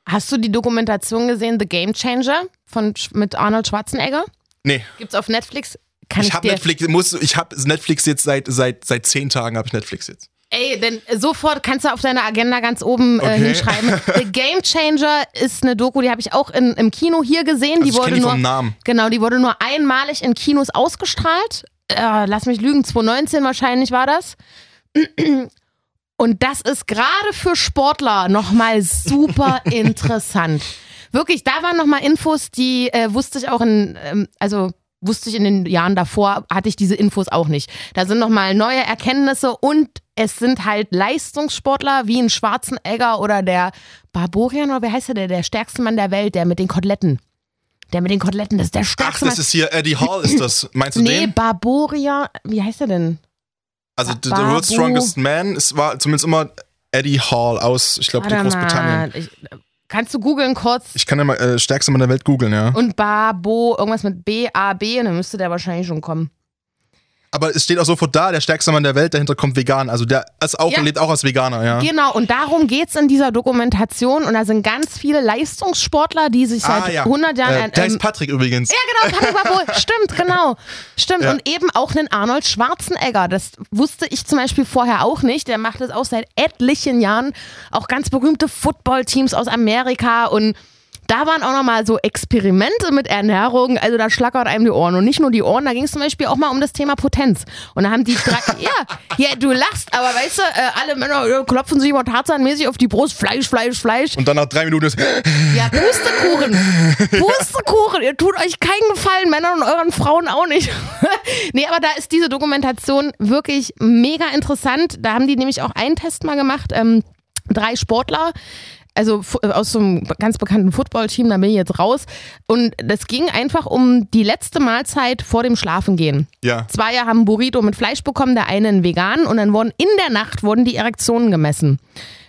Hast du die Dokumentation gesehen, The Game Changer von, mit Arnold Schwarzenegger? Nee. Gibt's auf Netflix? Kann ich, ich habe Netflix, muss, ich habe Netflix jetzt seit, seit, seit zehn Tagen habe ich Netflix jetzt. Ey, denn sofort kannst du auf deiner Agenda ganz oben äh, okay. hinschreiben. (laughs) The Game Changer ist eine Doku, die habe ich auch in, im Kino hier gesehen. Also die wurde die nur, Namen. Genau, die wurde nur einmalig in Kinos ausgestrahlt. Äh, lass mich lügen, 2019 wahrscheinlich war das. Und das ist gerade für Sportler nochmal super (laughs) interessant. Wirklich, da waren nochmal Infos, die äh, wusste ich auch in, ähm, also wusste ich in den Jahren davor, hatte ich diese Infos auch nicht. Da sind nochmal neue Erkenntnisse und es sind halt Leistungssportler wie ein Schwarzenegger oder der Barborian oder wie heißt der, der stärkste Mann der Welt, der mit den Koteletten. Der mit den Koteletten, das ist der stärkste Ach, das Mann. ist hier Eddie Hall, ist das. Meinst du nee, den? Nee, Barboria, wie heißt er denn? Also The, the World's Strongest Man, es war zumindest immer Eddie Hall aus, ich glaube, Großbritannien. Ich, kannst du googeln kurz? Ich kann ja mal äh, stärkste Mann der Welt googeln, ja. Und Babo, irgendwas mit B-A-B, dann müsste der wahrscheinlich schon kommen. Aber es steht auch sofort da, der stärkste Mann der Welt, dahinter kommt vegan. Also der ist auch, ja. lebt auch als Veganer, ja. Genau, und darum geht es in dieser Dokumentation. Und da sind ganz viele Leistungssportler, die sich seit ah, ja. 100 Jahren. Äh, der ähm, heißt Patrick übrigens. Ja, genau, Patrick Barbeau. (laughs) Stimmt, genau. Stimmt. Ja. Und eben auch einen Arnold Schwarzenegger. Das wusste ich zum Beispiel vorher auch nicht. Der macht das auch seit etlichen Jahren. Auch ganz berühmte Footballteams aus Amerika und da waren auch nochmal so Experimente mit Ernährung, also da schlackert einem die Ohren. Und nicht nur die Ohren, da ging es zum Beispiel auch mal um das Thema Potenz. Und da haben die drei, (laughs) ja, ja, du lachst, aber weißt du, äh, alle Männer äh, klopfen sich immer tarzanmäßig auf die Brust, Fleisch, Fleisch, Fleisch. Und dann nach drei Minuten ist. Ja, Pustekuchen. Pustekuchen. Ihr tut euch keinen Gefallen, Männern und euren Frauen auch nicht. (laughs) nee, aber da ist diese Dokumentation wirklich mega interessant. Da haben die nämlich auch einen Test mal gemacht. Ähm, drei Sportler also aus so einem ganz bekannten Footballteam, da bin ich jetzt raus. Und das ging einfach um die letzte Mahlzeit vor dem Schlafengehen. Ja. Zwei haben Burrito mit Fleisch bekommen, der eine einen vegan und dann wurden in der Nacht wurden die Erektionen gemessen.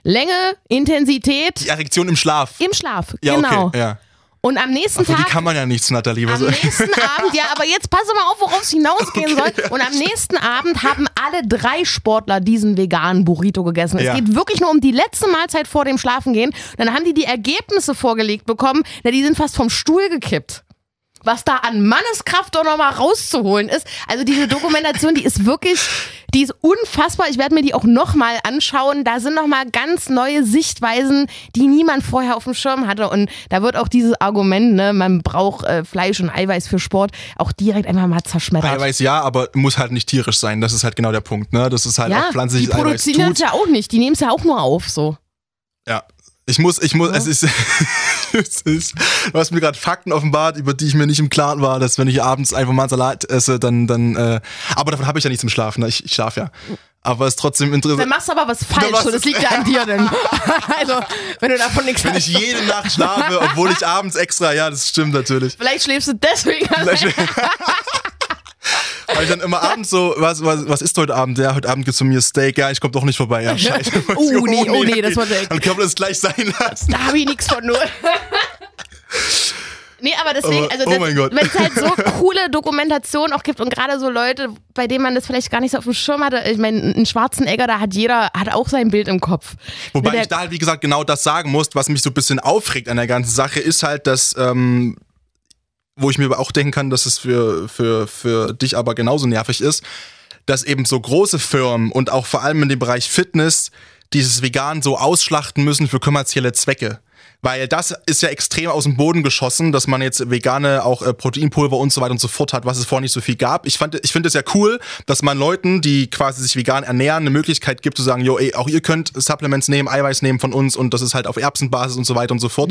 Länge, Intensität. Die Erektion im Schlaf. Im Schlaf, ja, genau. Okay, ja. Und am nächsten Für Tag. die kann man ja nichts, Nathalie. Am nächsten (laughs) Abend, ja, aber jetzt passe mal auf, worauf es hinausgehen Okay. soll. Und am nächsten Abend haben alle drei Sportler diesen veganen Burrito gegessen. Ja. Es geht wirklich nur um die letzte Mahlzeit vor dem Schlafengehen. Dann haben die die Ergebnisse vorgelegt bekommen. Na, die sind fast vom Stuhl gekippt. Was da an Manneskraft doch nochmal rauszuholen ist. Also diese Dokumentation, die ist wirklich, die ist unfassbar. Ich werde mir die auch nochmal anschauen. Da sind nochmal ganz neue Sichtweisen, die niemand vorher auf dem Schirm hatte. Und da wird auch dieses Argument, ne, man braucht äh, Fleisch und Eiweiß für Sport, auch direkt einfach mal zerschmettert. Eiweiß ja, aber muss halt nicht tierisch sein. Das ist halt genau der Punkt. Ne? Das ist halt ja, auch die pflanzliches Eiweiß produzieren tut. das ja auch nicht. Die nehmen es ja auch nur auf, so. Ja. Ich muss, ich muss, es ist, (laughs) es ist, du hast mir gerade Fakten offenbart, über die ich mir nicht im Klaren war, dass wenn ich abends einfach mal einen Salat esse, dann, dann, äh, aber davon habe ich ja nichts im Schlafen, ne? ich, ich schlafe ja. Aber es ist trotzdem Dann interessant. machst du aber was (laughs) falsch, machst so, das liegt ja an dir denn. (laughs) also, wenn du davon nichts Wenn hast. ich jede Nacht schlafe, obwohl ich abends extra, ja, das stimmt natürlich. Vielleicht schläfst du deswegen. Vielleicht- Weil ich dann immer abends so, was, was, was ist heute Abend? Ja, heute Abend gibt's von mir Steak. Ja, ich komme doch nicht vorbei. Ja, (laughs) scheiße. Oh, nee, oh, nee, (laughs) das war Dann können wir das gleich sein lassen. Da habe ich nichts von null. (laughs) Nee, aber deswegen, also oh wenn es halt so coole Dokumentationen auch gibt und gerade so Leute, bei denen man das vielleicht gar nicht so auf dem Schirm hatte, ich meine, einen Schwarzenegger, da hat jeder, hat auch sein Bild im Kopf. Wobei ich da halt, wie gesagt, genau das sagen muss, was mich so ein bisschen aufregt an der ganzen Sache, ist halt, dass, ähm, wo ich mir aber auch denken kann, dass es für, für, für dich aber genauso nervig ist, dass eben so große Firmen und auch vor allem in dem Bereich Fitness dieses Vegan so ausschlachten müssen für kommerzielle Zwecke. Weil das ist ja extrem aus dem Boden geschossen, dass man jetzt vegane auch äh, Proteinpulver und so weiter und so fort hat, was es vorher nicht so viel gab. Ich, fand, ich finde es ja cool, dass man Leuten, die quasi sich vegan ernähren, eine Möglichkeit gibt zu sagen, jo, ey, auch ihr könnt Supplements nehmen, Eiweiß nehmen von uns und das ist halt auf Erbsenbasis und so weiter und so fort.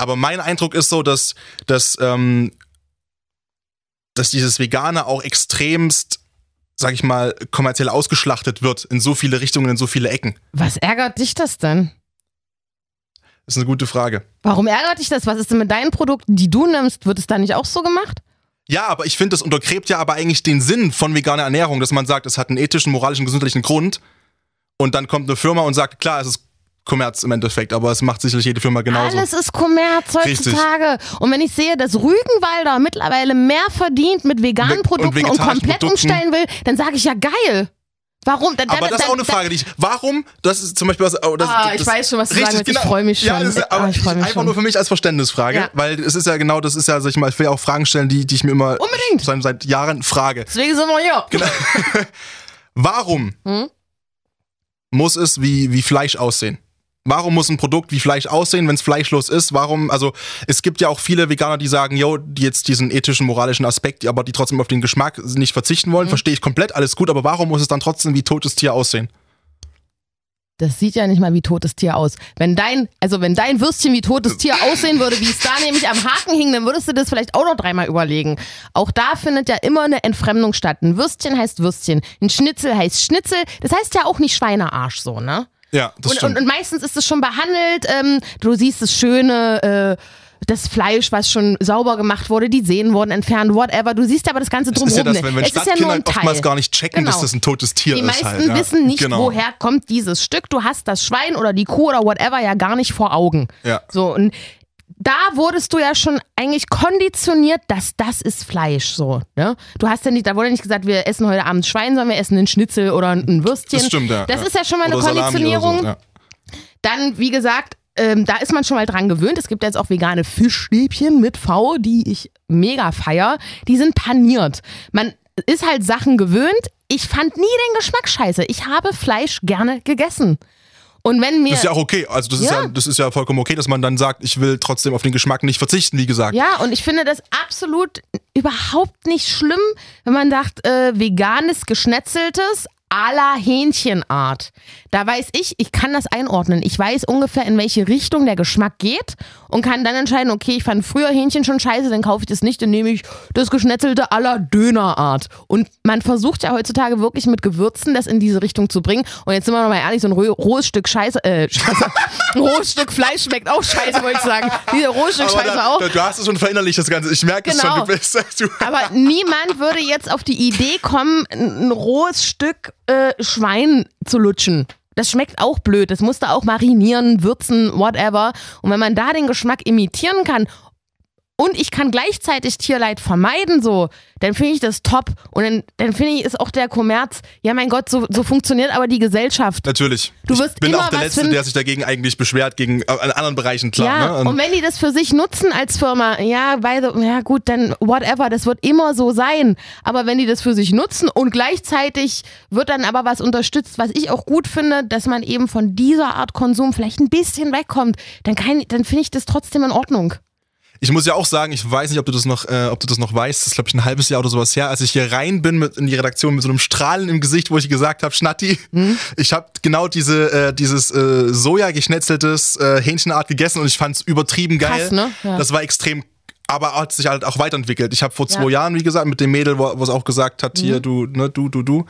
Aber mein Eindruck ist so, dass, dass, ähm, dass dieses Vegane auch extremst, sag ich mal, kommerziell ausgeschlachtet wird in so viele Richtungen, in so viele Ecken. Was ärgert dich das denn? Das ist eine gute Frage. Warum ärgert dich das? Was ist denn mit deinen Produkten, die du nimmst? Wird es da nicht auch so gemacht? Ja, aber ich finde, das untergräbt ja aber eigentlich den Sinn von veganer Ernährung, dass man sagt, es hat einen ethischen, moralischen, gesundheitlichen Grund. Und dann kommt eine Firma und sagt, klar, es ist Kommerz im Endeffekt, aber es macht sicherlich jede Firma genauso. Alles ist Kommerz Richtig. heutzutage. Und wenn ich sehe, dass Rügenwalder mittlerweile mehr verdient mit veganen Ve- und Produkten und, vegetarischen komplett Produkten. umstellen will, dann sage ich ja geil. Warum? Dann, aber dann, das ist auch eine Frage, die ich. Warum? Das ist zum Beispiel was. Oh, das, Ah, das, ich weiß schon, was du richtig, sagen willst. Ich genau. freu mich Ja, schon. das ist, Ah, aber ich freu mich einfach schon. nur für mich als Verständnisfrage, Ja. weil es ist ja genau, das ist ja, sag ich mal, ich will ja auch Fragen stellen, die, die ich mir immer Unbedingt. seit, seit Jahren frage. Deswegen sind wir hier. Genau. (laughs) Warum Hm? muss es wie, wie Fleisch aussehen? Warum muss ein Produkt wie Fleisch aussehen, wenn es fleischlos ist? Warum, also es gibt ja auch viele Veganer, die sagen, yo, die jetzt diesen ethischen, moralischen Aspekt, aber die trotzdem auf den Geschmack nicht verzichten wollen, verstehe ich komplett, alles gut, aber warum muss es dann trotzdem wie totes Tier aussehen? Das sieht ja nicht mal wie totes Tier aus. Wenn dein, also wenn dein Würstchen wie totes Tier aussehen würde, wie es da nämlich am Haken hing, dann würdest du das vielleicht auch noch dreimal überlegen. Auch da findet ja immer eine Entfremdung statt. Ein Würstchen heißt Würstchen, ein Schnitzel heißt Schnitzel. Das heißt ja auch nicht Schweinearsch so, ne? Ja, das Und, stimmt. und, und meistens ist es schon behandelt. Ähm, du siehst das schöne, äh, das Fleisch, was schon sauber gemacht wurde, die Sehnen wurden entfernt, whatever. Du siehst aber das Ganze drumherum ist ja das, wenn, wenn es ist ja Stadtkinder nur ein Teil. oftmals gar nicht checken, Genau. dass das ein totes Tier Die ist. meisten halt, ja. wissen nicht, genau. woher kommt dieses Stück. Du hast das Schwein oder die Kuh oder whatever ja gar nicht vor Augen. Ja. So, und da wurdest du ja schon eigentlich konditioniert, dass das ist Fleisch, so, ne? Du hast ja nicht, da wurde nicht gesagt, wir essen heute Abend Schwein, sondern wir essen einen Schnitzel oder ein Würstchen. Das stimmt, ja. Das ja. ist ja schon mal eine Oder Salami oder Konditionierung. So, ja. Dann, wie gesagt, ähm, da ist man schon mal dran gewöhnt. Es gibt jetzt auch vegane Fischstäbchen mit V, die ich mega feier. Die sind paniert. Man ist halt Sachen gewöhnt. Ich fand nie den Geschmack scheiße. Ich habe Fleisch gerne gegessen. Und wenn mir Das ist ja auch okay. Also das ist Ja. ja, das ist ja vollkommen okay, dass man dann sagt, ich will trotzdem auf den Geschmack nicht verzichten, wie gesagt. Ja, und ich finde das absolut überhaupt nicht schlimm, wenn man sagt, äh, veganes, geschnetzeltes la Hähnchenart. Da weiß ich, ich kann das einordnen. Ich weiß ungefähr, in welche Richtung der Geschmack geht und kann dann entscheiden, okay, ich fand früher Hähnchen schon scheiße, dann kaufe ich das nicht, dann nehme ich das geschnetzelte la Dönerart. Und man versucht ja heutzutage wirklich mit Gewürzen das in diese Richtung zu bringen. Und jetzt sind wir noch mal ehrlich, so ein roh- rohes Stück Scheiße, äh, (laughs) Scheiße, ein rohes Stück Fleisch schmeckt auch scheiße, wollte ich sagen. Dieses rohes Stück Aber Scheiße da, auch. da, du hast es schon verinnerlicht, das Ganze. Ich merke es Genau. schon. Du bist, (laughs) du, Aber niemand würde jetzt auf die Idee kommen, ein rohes Stück äh, Schwein zu lutschen. Das schmeckt auch blöd. Das musst du auch marinieren, würzen, whatever. Und wenn man da den Geschmack imitieren kann und ich kann gleichzeitig Tierleid vermeiden, so, dann finde ich das top. Und dann, dann finde ich, ist auch der Kommerz, ja mein Gott, so, so funktioniert aber die Gesellschaft. Natürlich. Du ich wirst bin immer auch der Letzte, finden- der sich dagegen eigentlich beschwert, gegen äh, in anderen Bereichen, klar. Ja, ne? und wenn die das für sich nutzen als Firma, ja, the, ja gut, dann whatever, das wird immer so sein. Aber wenn die das für sich nutzen und gleichzeitig wird dann aber was unterstützt, was ich auch gut finde, dass man eben von dieser Art Konsum vielleicht ein bisschen wegkommt, dann, kann- dann finde ich das trotzdem in Ordnung. Ich muss ja auch sagen, ich weiß nicht, ob du das noch, äh, ob du das noch weißt. Das ist, glaube ich, ein halbes Jahr oder sowas her, als ich hier rein bin mit, in die Redaktion mit so einem Strahlen im Gesicht, wo ich gesagt habe, Schnatti, Hm? ich habe genau diese, äh, dieses äh, Soja geschnetzeltes äh, Hähnchenart gegessen und ich fand es übertrieben geil. Krass, ne? Ja. Das war extrem aber hat sich halt auch weiterentwickelt. Ich habe vor zwei Ja. Jahren, wie gesagt, mit dem Mädel, es auch gesagt hat, Mhm. hier, du, ne, du, du, du.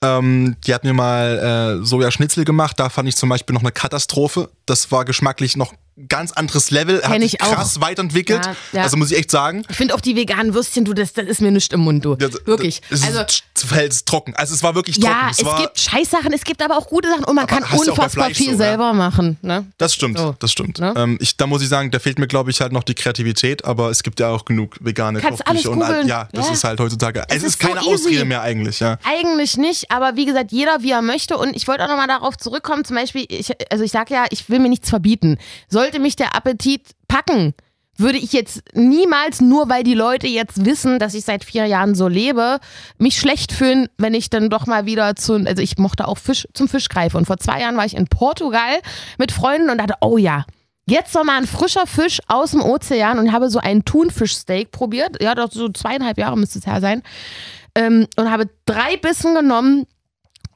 Ähm, die hat mir mal äh, Sojaschnitzel gemacht. Da fand ich zum Beispiel noch eine Katastrophe. Das war geschmacklich noch ganz anderes Level. Er hat Kenn sich ich auch. krass weiterentwickelt. Ja, ja. Also muss ich echt sagen. Ich finde auch die veganen Würstchen, du, das, das ist mir nicht im Mund, du. das- Wirklich. Es Also, ist trocken. Also es war wirklich trocken. ja, es, es gibt Scheißsachen, es gibt aber auch gute Sachen und man kann unfassbar viel so, ja? selber machen. Ne? Das stimmt, So. das stimmt. Ne? Ähm, ich, da muss ich sagen, da fehlt mir, glaube ich, halt noch die Kreativität, aber es gibt ja auch genug vegane Kannst alles und all, googeln. ja, das Ja. ist halt heutzutage. Es, Es ist ist so keine easy. Ausrede mehr eigentlich, ja. Eigentlich nicht, aber wie gesagt, jeder wie er möchte. Und ich wollte auch nochmal darauf zurückkommen, zum Beispiel, ich, also ich sage ja, ich will mir nichts verbieten. Sollte mich der Appetit packen, würde ich jetzt niemals, nur weil die Leute jetzt wissen, dass ich seit vier Jahren so lebe, mich schlecht fühlen, wenn ich dann doch mal wieder zu, also ich mochte auch Fisch, zum Fisch greifen. Und vor zwei Jahren war ich in Portugal mit Freunden und dachte, oh ja, Jetzt noch mal ein frischer Fisch aus dem Ozean und habe so einen Thunfischsteak probiert. Ja, doch so zweieinhalb Jahre müsste es her sein. Ähm, und habe drei Bissen genommen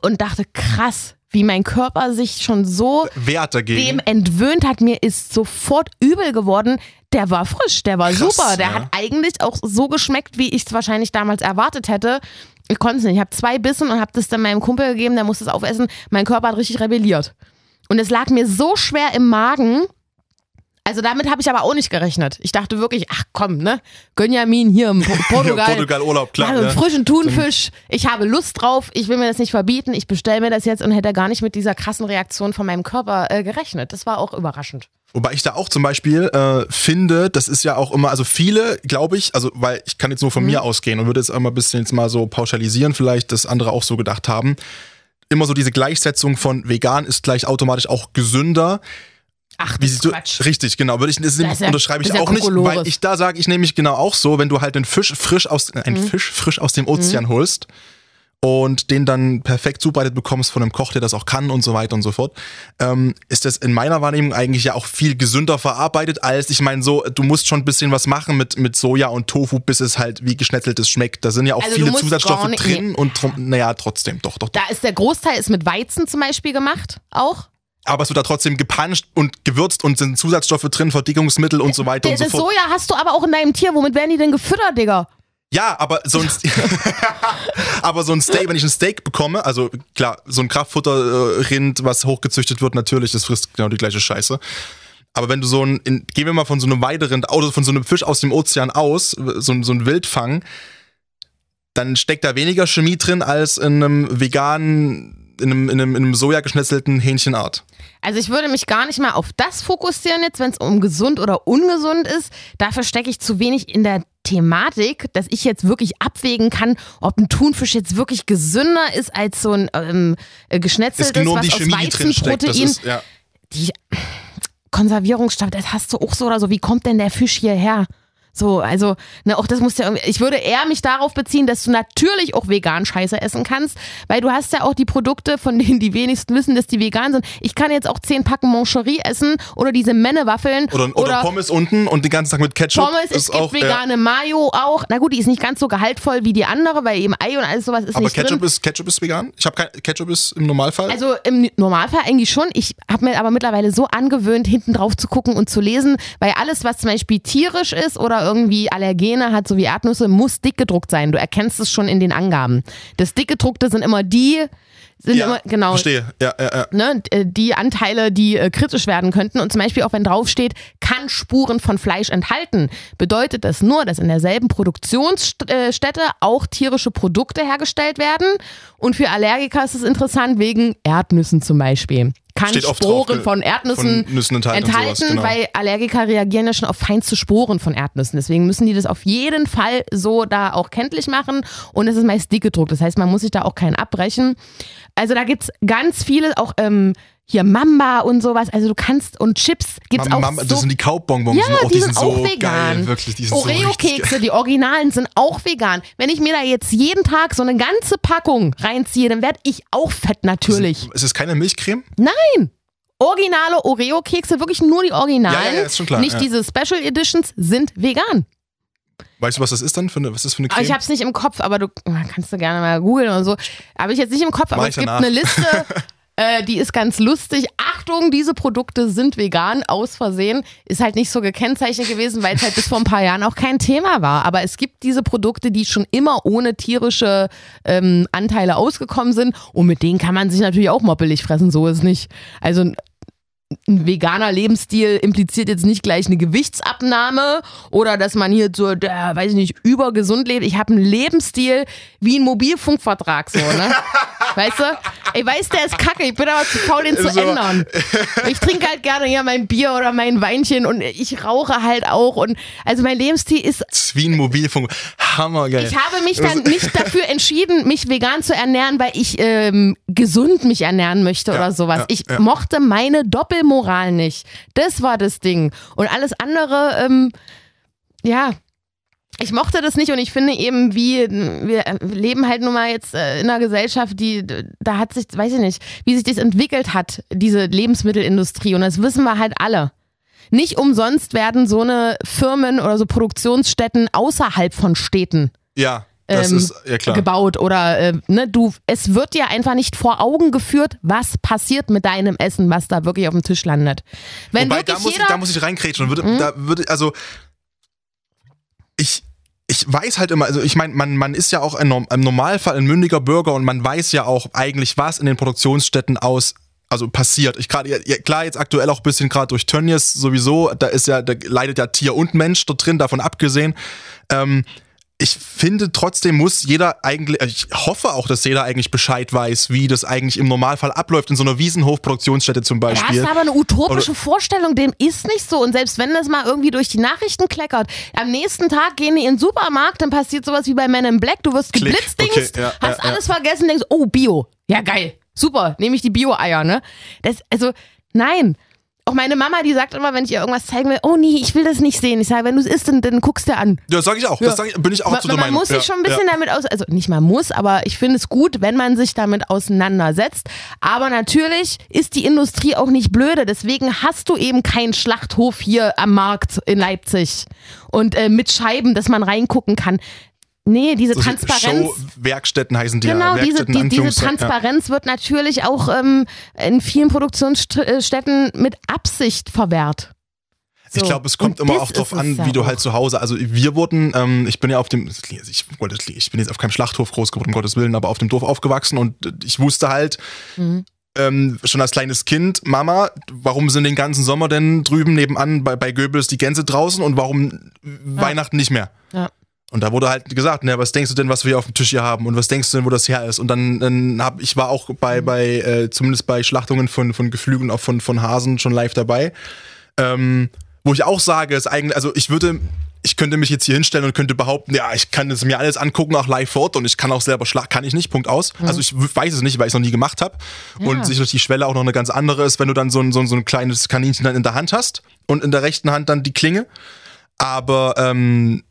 und dachte, krass, wie mein Körper sich schon so Wert dagegen. dem entwöhnt hat. Mir ist sofort übel geworden. Der war frisch, der war Krass, super. Der ja. hat eigentlich auch so geschmeckt, wie ich es wahrscheinlich damals erwartet hätte. Ich konnte es nicht. Ich habe zwei Bissen und habe das dann meinem Kumpel gegeben, der musste es aufessen. Mein Körper hat richtig rebelliert. Und es lag mir so schwer im Magen. Also damit habe ich aber auch nicht gerechnet. Ich dachte wirklich, ach komm, ne? Gönjamin hier im Po- (laughs) Portugal. Portugal Urlaub, klar. Einen ne? frischen Thunfisch. Ich habe Lust drauf. Ich will mir das nicht verbieten. Ich bestelle mir das jetzt und hätte gar nicht mit dieser krassen Reaktion von meinem Körper äh, gerechnet. Das war auch überraschend. Wobei ich da auch zum Beispiel äh, finde, das ist ja auch immer, also viele, glaube ich, also weil ich kann jetzt nur von Mhm. mir ausgehen und würde jetzt einmal ein bisschen jetzt mal so pauschalisieren, vielleicht, dass andere auch so gedacht haben. Immer so diese Gleichsetzung von vegan ist gleich automatisch auch gesünder. Ach, Wie siehst du? Quatsch. Richtig, genau. Würde ich, das, Das unterschreibe ich auch nicht, weil ich da sage ich nämlich genau auch so, wenn du halt den Fisch frisch aus, äh, einen Mhm. Fisch frisch aus dem Ozean holst und den dann perfekt zubereitet bekommst von einem Koch, der das auch kann und so weiter und so fort, ähm, ist das in meiner Wahrnehmung eigentlich ja auch viel gesünder verarbeitet als, ich meine so, du musst schon ein bisschen was machen mit, mit Soja und Tofu, bis es halt wie geschnetzeltes schmeckt. Da sind ja auch Also viele Zusatzstoffe drin und drum, naja, trotzdem, doch, doch, doch. Da ist der Großteil ist mit Weizen zum Beispiel gemacht, auch. Aber es wird da trotzdem gepanscht und gewürzt und sind Zusatzstoffe drin, Verdickungsmittel und so weiter Der, und so das fort. Soja hast du aber auch in deinem Tier. Womit werden die denn gefüttert, Digga? Ja, aber so ein, (laughs) aber so ein Steak, wenn ich ein Steak bekomme, also klar, so ein Kraftfutterrind, was hochgezüchtet wird, natürlich, das frisst genau die gleiche Scheiße. Aber wenn du so ein, in, gehen wir mal von so einem Weiderind oder von so einem Fisch aus dem Ozean aus, so, so ein Wildfang, dann steckt da weniger Chemie drin als in einem veganen, in einem, in einem, in einem Soja geschnetzelten Hähnchenart. Also ich würde mich gar nicht mal auf das fokussieren jetzt, wenn es um gesund oder ungesund ist. Dafür stecke ich zu wenig in der Thematik, dass ich jetzt wirklich abwägen kann, ob ein Thunfisch jetzt wirklich gesünder ist als so ein ähm, äh, Es geschnetzeltes, ging nur um was die aus Chemie, Weizenprotein. ist, ja. Die Konservierungsstoff, das hast du auch so oder so. Wie kommt denn der Fisch hierher? So, also, ne, auch das muss ja irgendwie, ich würde eher mich darauf beziehen, dass du natürlich auch vegan Scheiße essen kannst, weil du hast ja auch die Produkte, von denen die wenigsten wissen, dass die vegan sind. Ich kann jetzt auch zehn Packen Moncherie essen oder diese Menne-Waffeln. Oder, oder, oder, Pommes unten und den ganzen Tag mit Ketchup. Pommes, es gibt auch, vegane ja. Mayo auch. Na gut, die ist nicht ganz so gehaltvoll wie die andere, weil eben Ei und alles sowas ist Aber nicht Ketchup drin. ist Ketchup ist vegan? Ich habe kein Ketchup ist im Normalfall. Also im Normalfall eigentlich schon. Ich habe mir aber mittlerweile so angewöhnt, hinten drauf zu gucken und zu lesen, weil alles, was zum Beispiel tierisch ist oder irgendwie Allergene hat, so wie Erdnüsse, muss dick gedruckt sein. Du erkennst es schon in den Angaben. Das dick gedruckte sind immer die, sind ja, immer, genau. Verstehe, ja, ja, ja. Ne, die Anteile, die äh, kritisch werden könnten. Und zum Beispiel auch wenn draufsteht, kann Spuren von Fleisch enthalten, bedeutet das nur, dass in derselben Produktionsstätte auch tierische Produkte hergestellt werden. Und für Allergiker ist es interessant, wegen Erdnüssen zum Beispiel kann Steht Sporen drauf, von Erdnüssen von Nüssen enthalten, enthalten sowas, genau. weil Allergiker reagieren ja schon auf feinste Sporen von Erdnüssen. Deswegen müssen die das auf jeden Fall so da auch kenntlich machen. Und es ist meist dick gedruckt. Das heißt, man muss sich da auch keinen abbrechen. Also da gibt es ganz viele, auch ähm, hier Mamba und sowas. Also du kannst und Chips gibt's Mama, auch Mama, so. Das sind die Kaubonbons. Ja, sind auch, die, die sind so auch vegan. geil, wirklich. Die sind so Oreo-Kekse, geil. die Originalen sind auch vegan. Wenn ich mir da jetzt jeden Tag so eine ganze Packung reinziehe, dann werde ich auch fett natürlich. Ist es keine Milchcreme? Nein! Originale Oreo-Kekse, wirklich nur die Originalen, Ja, ja, ja, ist schon klar, nicht ja. diese Special Editions, sind vegan. Weißt du, was das ist dann? Für eine, was ist das für eine Aber Creme? ich hab's nicht im Kopf, aber du kannst du gerne mal googeln und so. Habe ich jetzt nicht im Kopf, aber es gibt eine Liste, (laughs) äh, die ist ganz lustig. Achtung, diese Produkte sind vegan, aus Versehen. Ist halt nicht so gekennzeichnet gewesen, weil es halt bis vor ein paar Jahren auch kein Thema war. Aber es gibt diese Produkte, die schon immer ohne tierische ähm, Anteile ausgekommen sind. Und mit denen kann man sich natürlich auch moppelig fressen, so ist nicht. Also ein veganer Lebensstil impliziert jetzt nicht gleich eine Gewichtsabnahme oder dass man hier so, der, weiß ich nicht, übergesund lebt. Ich habe einen Lebensstil wie ein Mobilfunkvertrag, so, ne? (laughs) Weißt du? Ich weiß, der ist kacke, ich bin aber zu faul, den zu So. ändern. Ich trinke halt gerne hier mein Bier oder mein Weinchen und ich rauche halt auch. Und also mein Lebensstil ist ein Mobilfunk. Hammergeil. ich habe mich dann nicht dafür entschieden, mich vegan zu ernähren, weil ich ähm, gesund mich ernähren möchte oder sowas. ja, ich ja. mochte meine Doppelmoral nicht. Das war das Ding. Und alles andere, ähm, ja. Ich mochte das nicht und ich finde eben, wie wir leben halt nun mal jetzt äh, in einer Gesellschaft, die da hat sich, weiß ich nicht, wie sich das entwickelt hat, diese Lebensmittelindustrie und das wissen wir halt alle. Nicht umsonst werden so eine Firmen oder so Produktionsstätten außerhalb von Städten ja, das ähm, ist, ja klar. gebaut oder äh, ne, du, es wird dir einfach nicht vor Augen geführt, was passiert mit deinem Essen, was da wirklich auf dem Tisch landet. Wenn Wobei, da muss, ich, Mhm. da muss ich reinkrätschen. und Würde, Da würde, also, ich, ich weiß halt immer, also ich meine, man, man ist ja auch im Normalfall ein mündiger Bürger und man weiß ja auch eigentlich, was in den Produktionsstätten aus also passiert. Ich gerade ja, klar jetzt aktuell auch ein bisschen gerade durch Tönnies sowieso, da ist ja da leidet ja Tier und Mensch da drin, davon abgesehen. Ähm, ich finde trotzdem muss jeder eigentlich, ich hoffe auch, dass jeder eigentlich Bescheid weiß, wie das eigentlich im Normalfall abläuft in so einer Wiesenhof-Produktionsstätte zum Beispiel. hast du aber eine utopische Vorstellung, dem ist nicht so. Und selbst wenn das mal irgendwie durch die Nachrichten kleckert, am nächsten Tag gehen die in den Supermarkt, dann passiert sowas wie bei Men in Black, du wirst Klick. geblitzdingst, Okay, ja, hast ja, ja. alles vergessen, denkst, oh, Bio, ja geil, super, nehme ich die Bio-Eier, ne? Das, also, nein. Auch meine Mama, die sagt immer, wenn ich ihr irgendwas zeigen will, oh nee, ich will das nicht sehen. Ich sage, wenn du es isst, dann, dann guckst du an. Ja, sag ich auch. Das sag ich, bin ich auch Man, zu der man Meinung. muss sich ja, schon ein bisschen ja. damit aus, also nicht mal muss, aber ich finde es gut, wenn man sich damit auseinandersetzt. Aber natürlich ist die Industrie auch nicht blöde. Deswegen hast du eben keinen Schlachthof hier am Markt in Leipzig und äh, mit Scheiben, dass man reingucken kann. Nee, diese So Transparenz. Show-Werkstätten heißen die Genau, ja. diese, Werkstätten, die, diese Anführungszeichen, Transparenz wird natürlich auch ähm, in vielen Produktionsstätten mit Absicht verwehrt. Ich So. glaube, es kommt Und immer auch drauf ist an, ja wie du halt zu Hause. Also wir wurden, ähm, ich bin ja auf dem, ich, ich bin jetzt auf keinem Schlachthof groß geworden, um Gottes Willen, aber auf dem Dorf aufgewachsen und ich wusste halt Mhm. ähm, schon als kleines Kind, Mama, warum sind den ganzen Sommer denn drüben nebenan bei, bei Goebbels die Gänse draußen und warum Weihnachten nicht mehr? Ja. Und da wurde halt gesagt, ne, was denkst du denn, was wir hier auf dem Tisch hier haben und was denkst du denn, wo das her ist? Und dann, dann hab ich war auch Mhm. bei, bei äh, zumindest bei Schlachtungen von, von Geflügeln, auch von, von Hasen schon live dabei. Ähm, wo ich auch sage, ist eigentlich, also ich würde, ich könnte mich jetzt hier hinstellen und könnte behaupten, ja, ich kann es mir alles angucken, auch live vor Ort und ich kann auch selber schlagen, kann ich nicht, Punkt aus. Also ich weiß es nicht, weil ich es noch nie gemacht habe. Und Ja. sicherlich die Schwelle auch noch eine ganz andere ist, wenn du dann so ein, so ein, so ein kleines Kaninchen dann in der Hand hast und in der rechten Hand dann die Klinge. Aber ähm,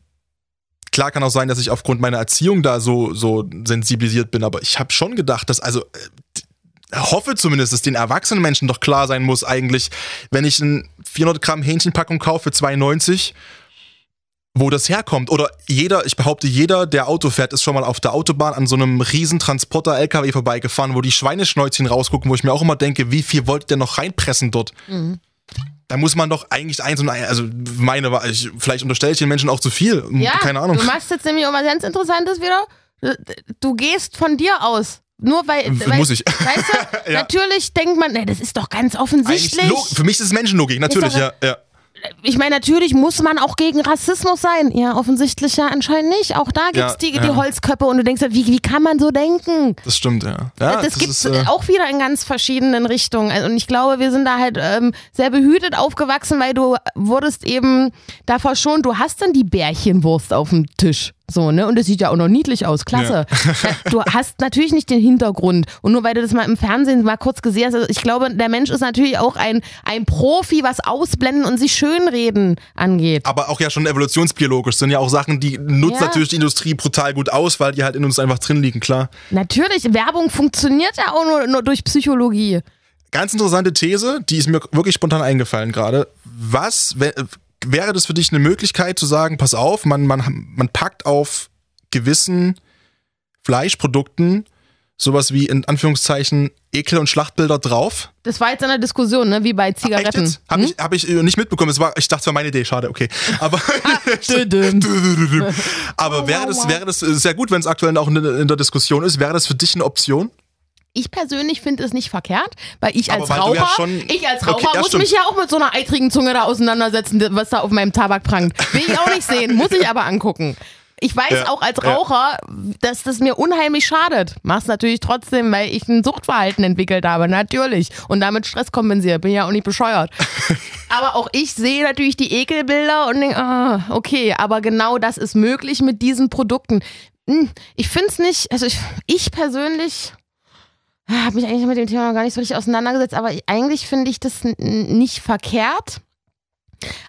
klar kann auch sein, dass ich aufgrund meiner Erziehung da so, so sensibilisiert bin, aber ich habe schon gedacht, dass also äh, hoffe zumindest, dass den erwachsenen Menschen doch klar sein muss eigentlich, wenn ich ein 400 Gramm Hähnchenpackung kaufe für 2,90 wo das herkommt. Oder jeder, ich behaupte, jeder, der Auto fährt, ist schon mal auf der Autobahn an so einem riesen Transporter-LKW vorbeigefahren, wo die Schweineschnäuzchen rausgucken, wo ich mir auch immer denke, wie viel wollt ihr noch reinpressen dort? Mhm. Da muss man doch eigentlich eins und ein, also meine, ich, vielleicht unterstelle ich den Menschen auch zu viel. Ja, Keine Ahnung. Du machst jetzt nämlich was ganz Interessantes wieder. Du gehst von dir aus. Nur weil, weil muss ich. Weißt du, (laughs) ja. natürlich denkt man, nee, das ist doch ganz offensichtlich. Für mich ist es Menschenlogik, natürlich, ja, ja ich meine, natürlich muss man auch gegen Rassismus sein. Ja, offensichtlich ja anscheinend nicht. Auch da gibt es ja, die, ja. die Holzköpfe und du denkst, wie, wie kann man so denken? Das stimmt, ja. ja das, das gibt es äh auch wieder in ganz verschiedenen Richtungen. Also, und ich glaube, wir sind da halt ähm, sehr behütet aufgewachsen, weil du wurdest eben davor schon, du hast dann die Bärchenwurst auf dem Tisch. So, ne? Und es sieht ja auch noch niedlich aus. Klasse. (laughs) Ja. Du hast natürlich nicht den Hintergrund. Und nur weil du das mal im Fernsehen mal kurz gesehen hast, also ich glaube, der Mensch ist natürlich auch ein, ein Profi, was Ausblenden und sich schönreden angeht. Aber auch ja schon evolutionsbiologisch sind ja auch Sachen, die nutzt ja. natürlich die Industrie brutal gut aus, weil die halt in uns einfach drin liegen, klar. Natürlich, Werbung funktioniert ja auch nur, nur durch Psychologie. Ganz interessante These, die ist mir wirklich spontan eingefallen gerade. Was, wäre das für dich eine Möglichkeit zu sagen, pass auf, man, man, man packt auf gewissen Fleischprodukten sowas wie in Anführungszeichen Ekel- und Schlachtbilder drauf? Das war jetzt in der Diskussion, ne? wie bei Zigaretten. Ach, Habe hm? ich, hab ich nicht mitbekommen. Es war, ich dachte, es war meine Idee, schade, okay. Aber, (laughs) (laughs) aber wäre, das, wäre das sehr gut, wenn es aktuell auch in, in der Diskussion ist, wäre das für dich eine Option? Ich persönlich finde es nicht verkehrt, weil ich als Raucher, ja ich als Raucher okay, ja, muss stimmt. mich ja auch mit so einer eitrigen Zunge da auseinandersetzen, was da auf meinem Tabak prangt. Will ich auch nicht sehen, muss ich aber angucken. Ich weiß ja, auch als Raucher, dass das mir unheimlich schadet. Mach's natürlich trotzdem, weil ich ein Suchtverhalten entwickelt habe, natürlich. Und damit Stress kompensiert. Bin ja auch nicht bescheuert. (laughs) aber auch ich sehe natürlich die Ekelbilder und denke, ah, okay, aber genau das ist möglich mit diesen Produkten. Hm, ich finde es nicht, also ich, ich persönlich habe mich eigentlich mit dem Thema gar nicht so richtig auseinandergesetzt, aber eigentlich finde ich das nicht verkehrt.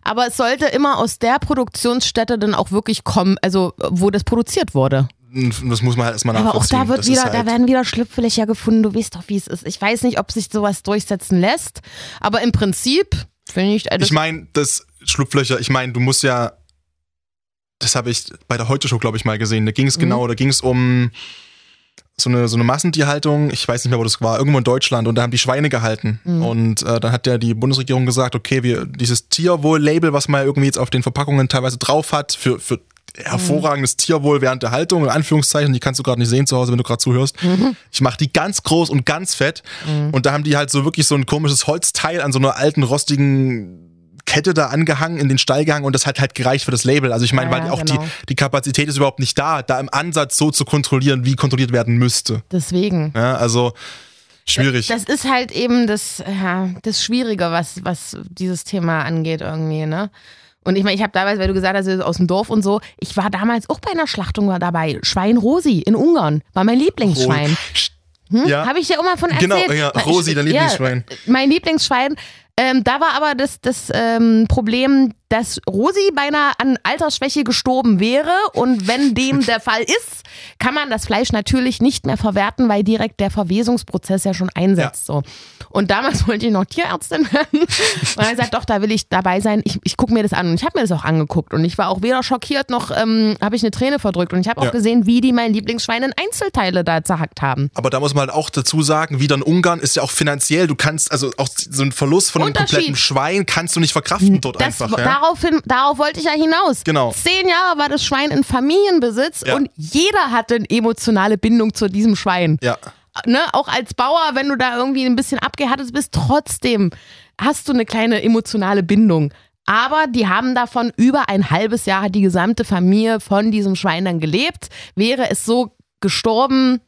Aber es sollte immer aus der Produktionsstätte dann auch wirklich kommen, also wo das produziert wurde. Das muss man halt erstmal nachvollziehen. Aber auch da wird wieder, halt da werden wieder Schlupflöcher gefunden. Du weißt doch, wie es ist. Ich weiß nicht, ob sich sowas durchsetzen lässt, aber im Prinzip finde ich. Ich meine, das Schlupflöcher. Ich meine, du musst ja. Das habe ich bei der Heute Show, glaube ich, mal gesehen. Da ging es mhm. genau, da ging es um so eine, so eine Massentierhaltung, ich weiß nicht mehr, wo das war, irgendwo in Deutschland und da haben die Schweine gehalten. Mhm. Und äh, dann hat ja die Bundesregierung gesagt, okay, wir dieses Tierwohl-Label, was man irgendwie jetzt auf den Verpackungen teilweise drauf hat, für, für hervorragendes Tierwohl während der Haltung, in Anführungszeichen, die kannst du gerade nicht sehen zu Hause, wenn du gerade zuhörst. Mhm. Ich mache die ganz groß und ganz fett. Mhm. Und da haben die halt so wirklich so ein komisches Holzteil an so einer alten, rostigen Kette da angehangen, in den Stall gehangen und das hat halt gereicht für das Label. Also ich meine, ja, weil auch genau. die, die Kapazität ist überhaupt nicht da, da im Ansatz so zu kontrollieren, wie kontrolliert werden müsste. Deswegen. Ja, also schwierig. Das ist halt eben das, ja, das Schwierige, was, was dieses Thema angeht irgendwie, ne? Und ich meine, ich habe damals, weil du gesagt hast, aus dem Dorf und so, ich war damals auch bei einer Schlachtung dabei. Schwein Rosi in Ungarn war mein Lieblingsschwein. Hm? Ja. Habe ich dir immer von genau, erzählt? Genau, ja, Rosi, dein Lieblingsschwein. Ja, mein Lieblingsschwein. Ähm, da war aber das, das ähm, Problem, dass Rosi beinahe an Altersschwäche gestorben wäre. Und wenn dem (laughs) der Fall ist, kann man das Fleisch natürlich nicht mehr verwerten, weil direkt der Verwesungsprozess ja schon einsetzt. Ja. So. Und damals (laughs) wollte ich noch Tierärztin werden. Und dann gesagt, doch, da will ich dabei sein. Ich, ich gucke mir das an. Und ich habe mir das auch angeguckt. Und ich war auch weder schockiert noch ähm, habe ich eine Träne verdrückt. Und ich habe auch ja. gesehen, wie die mein Lieblingsschwein in Einzelteile da zerhackt haben. Aber da muss man halt auch dazu sagen, wieder in Ungarn ist ja auch finanziell, du kannst, also auch so ein Verlust von einem kompletten Schwein kannst du nicht verkraften dort das, einfach. Ja? Daraufhin, darauf wollte ich ja hinaus. Genau. Zehn Jahre war das Schwein in Familienbesitz ja. und jeder hatte eine emotionale Bindung zu diesem Schwein. Ja. Ne, auch als Bauer, wenn du da irgendwie ein bisschen abgehärtet bist, trotzdem hast du eine kleine emotionale Bindung. Aber die haben davon über ein halbes Jahr die gesamte Familie von diesem Schwein dann gelebt. Wäre es so gestorben,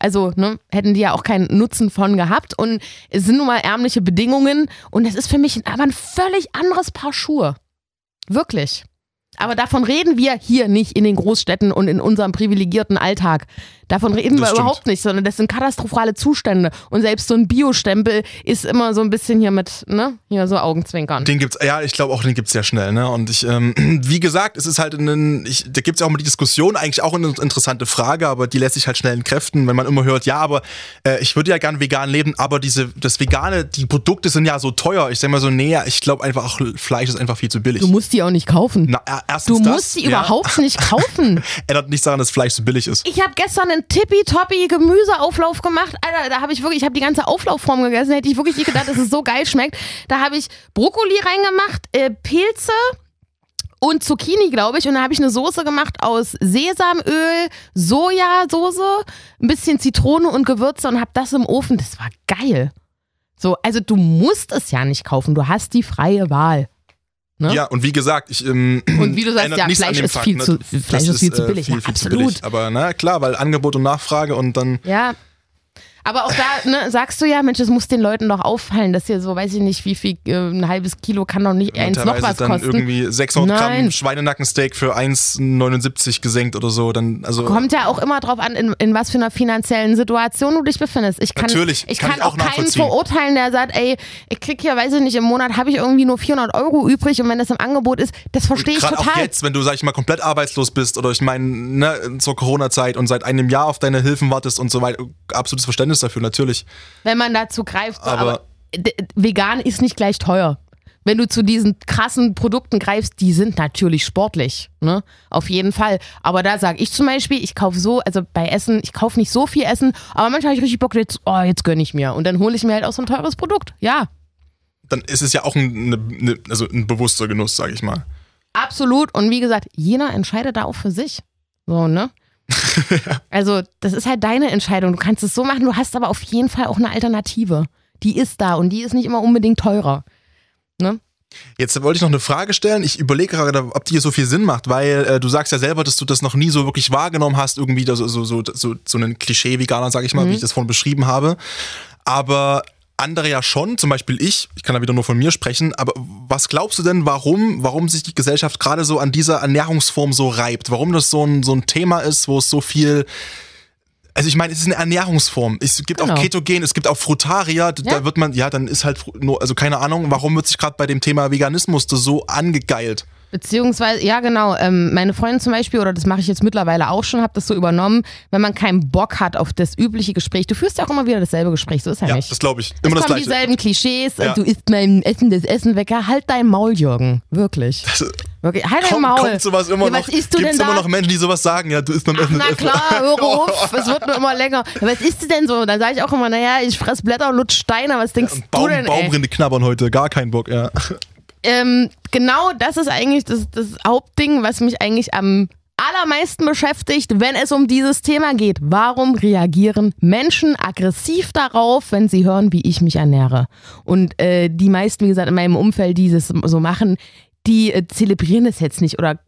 also ne, hätten die ja auch keinen Nutzen von gehabt. Und es sind nun mal ärmliche Bedingungen. Und es ist für mich aber ein völlig anderes Paar Schuhe. Wirklich. Aber davon reden wir hier nicht in den Großstädten und in unserem privilegierten Alltag. Davon reden Das wir stimmt. überhaupt nicht, sondern das sind katastrophale Zustände. Und selbst so ein Biostempel ist immer so ein bisschen hier mit, ne, hier so Augenzwinkern. Den gibt's, ja, ich glaube auch, den gibt's sehr schnell, ne? Und ich, ähm, (clears throat) wie gesagt, es ist halt ein, ich, da gibt's ja auch mal die Diskussion, eigentlich auch eine interessante Frage, aber die lässt sich halt schnell entkräften, wenn man immer hört, ja, aber äh, ich würde ja gern vegan leben, aber diese, das Vegane, die Produkte sind ja so teuer. Ich sag mal so, nee, ich glaube einfach, auch Fleisch ist einfach viel zu billig. Du musst die auch nicht kaufen. Na, erstens du das, musst die ja, überhaupt nicht kaufen. (laughs) Ändert nichts daran, dass Fleisch so billig ist. Ich habe gestern einen tippitoppi Gemüseauflauf gemacht. Alter, da habe ich wirklich, ich habe die ganze Auflaufform gegessen. Hätte ich wirklich nicht gedacht, dass es so geil schmeckt. Da habe ich Brokkoli reingemacht, äh, Pilze und Zucchini, glaube ich. Und da habe ich eine Soße gemacht aus Sesamöl, Sojasauce, ein bisschen Zitrone und Gewürze und habe das im Ofen. Das war geil. So, also du musst es ja nicht kaufen. Du hast die freie Wahl. Ne? Ja, und wie gesagt, ich ähm, Und wie du sagst, ja, Fleisch ist Fakt, viel ne? zu- Fleisch ist viel zu äh, billig. Viel, Ja, viel zu absolut. billig. Aber na klar, weil Angebot und Nachfrage und dann Ja. Aber auch da ne, sagst du ja, Mensch, es muss den Leuten doch auffallen, dass hier so, weiß ich nicht, wie viel, äh, ein halbes Kilo kann doch nicht eins noch was dann kosten. irgendwie 600 Gramm Nein. Schweinenackensteak für 1,79 gesenkt oder so. Dann, also Kommt ja auch immer drauf an, in, in was für einer finanziellen Situation du dich befindest. Ich kann, Natürlich, ich kann kann, ich auch auch keinen verurteilen, der sagt, ey, ich krieg hier, weiß ich nicht, im Monat habe ich irgendwie nur 400 Euro übrig und wenn das im Angebot ist, das verstehe ich Gerade auch total. jetzt, wenn du, sag ich mal, komplett arbeitslos bist oder ich meine, ne, zur Corona-Zeit und seit einem Jahr auf deine Hilfen wartest und so weiter, absolutes Verständnis dafür, natürlich. wenn man dazu greift. Aber- aber vegan ist nicht gleich teuer. Wenn du zu diesen krassen Produkten greifst, die sind natürlich sportlich, ne? Auf jeden Fall. Aber da sage ich zum Beispiel, ich kaufe so, also bei Essen, ich kaufe nicht so viel Essen, aber manchmal habe ich richtig Bock, jetzt, oh, jetzt gönne ich mir. Und dann hole ich mir halt auch so ein teures Produkt. Ja, Dann ist es ja auch ein, ne, ne, also ein bewusster Genuss, sag ich mal. absolut. Und wie gesagt, jeder entscheidet da auch für sich. So, ne? (laughs) Also, das ist halt deine Entscheidung. Du kannst es so machen, du hast aber auf jeden Fall auch eine Alternative. Die ist da und die ist nicht immer unbedingt teurer. Ne? Jetzt wollte ich noch eine Frage stellen. Ich überlege gerade, ob die hier so viel Sinn macht, weil äh, du sagst ja selber, dass du das noch nie so wirklich wahrgenommen hast, irgendwie so, so, so, so, so einen Klischee-Veganer, sag ich mal, wie ich das vorhin beschrieben habe. Aber andere ja schon, zum Beispiel ich, ich kann da wieder nur von mir sprechen, aber was glaubst du denn, warum, warum sich die Gesellschaft gerade so an dieser Ernährungsform so reibt? Warum das so ein, so ein Thema ist, wo es so viel also ich meine, es ist eine Ernährungsform. Es gibt Genau. auch Ketogen, es gibt auch Frutaria. D- Da Ja. wird man, ja, dann ist halt nur, also keine Ahnung, warum wird sich gerade bei dem Thema Veganismus so angegeilt? Beziehungsweise, ja genau, ähm, meine Freundin zum Beispiel, oder das mache ich jetzt mittlerweile auch schon, habe das so übernommen, wenn man keinen Bock hat auf das übliche Gespräch. Du führst ja auch immer wieder dasselbe Gespräch, so ist ja, Ja, nicht. das glaube ich. es Immer das kommen Gleiche. dieselben Klischees, Ja. du isst mein Essen, das Essen weg. Ja, halt dein Maul, Jürgen. Wirklich. Wirklich. Halt dein Kommt, Maul. kommt sowas immer ja, noch? was isst du Gibt's denn immer da? noch Menschen, die sowas sagen? Ja, du isst beim Essen Na klar, (laughs) hör auf, es wird nur immer länger. Ja, was isst du denn so? Dann sage ich auch immer, naja, ich fress Blätter und lutsch Steine. Was denkst du Baum, denn, ey? Baumrinde knabbern heute, gar keinen Bock, ja. Ähm, genau das ist eigentlich das, das Hauptding, was mich eigentlich am allermeisten beschäftigt, wenn es um dieses Thema geht. Warum reagieren Menschen aggressiv darauf, wenn sie hören, wie ich mich ernähre? Und äh, die meisten, wie gesagt, in meinem Umfeld, die das so machen, die äh, zelebrieren das jetzt nicht oder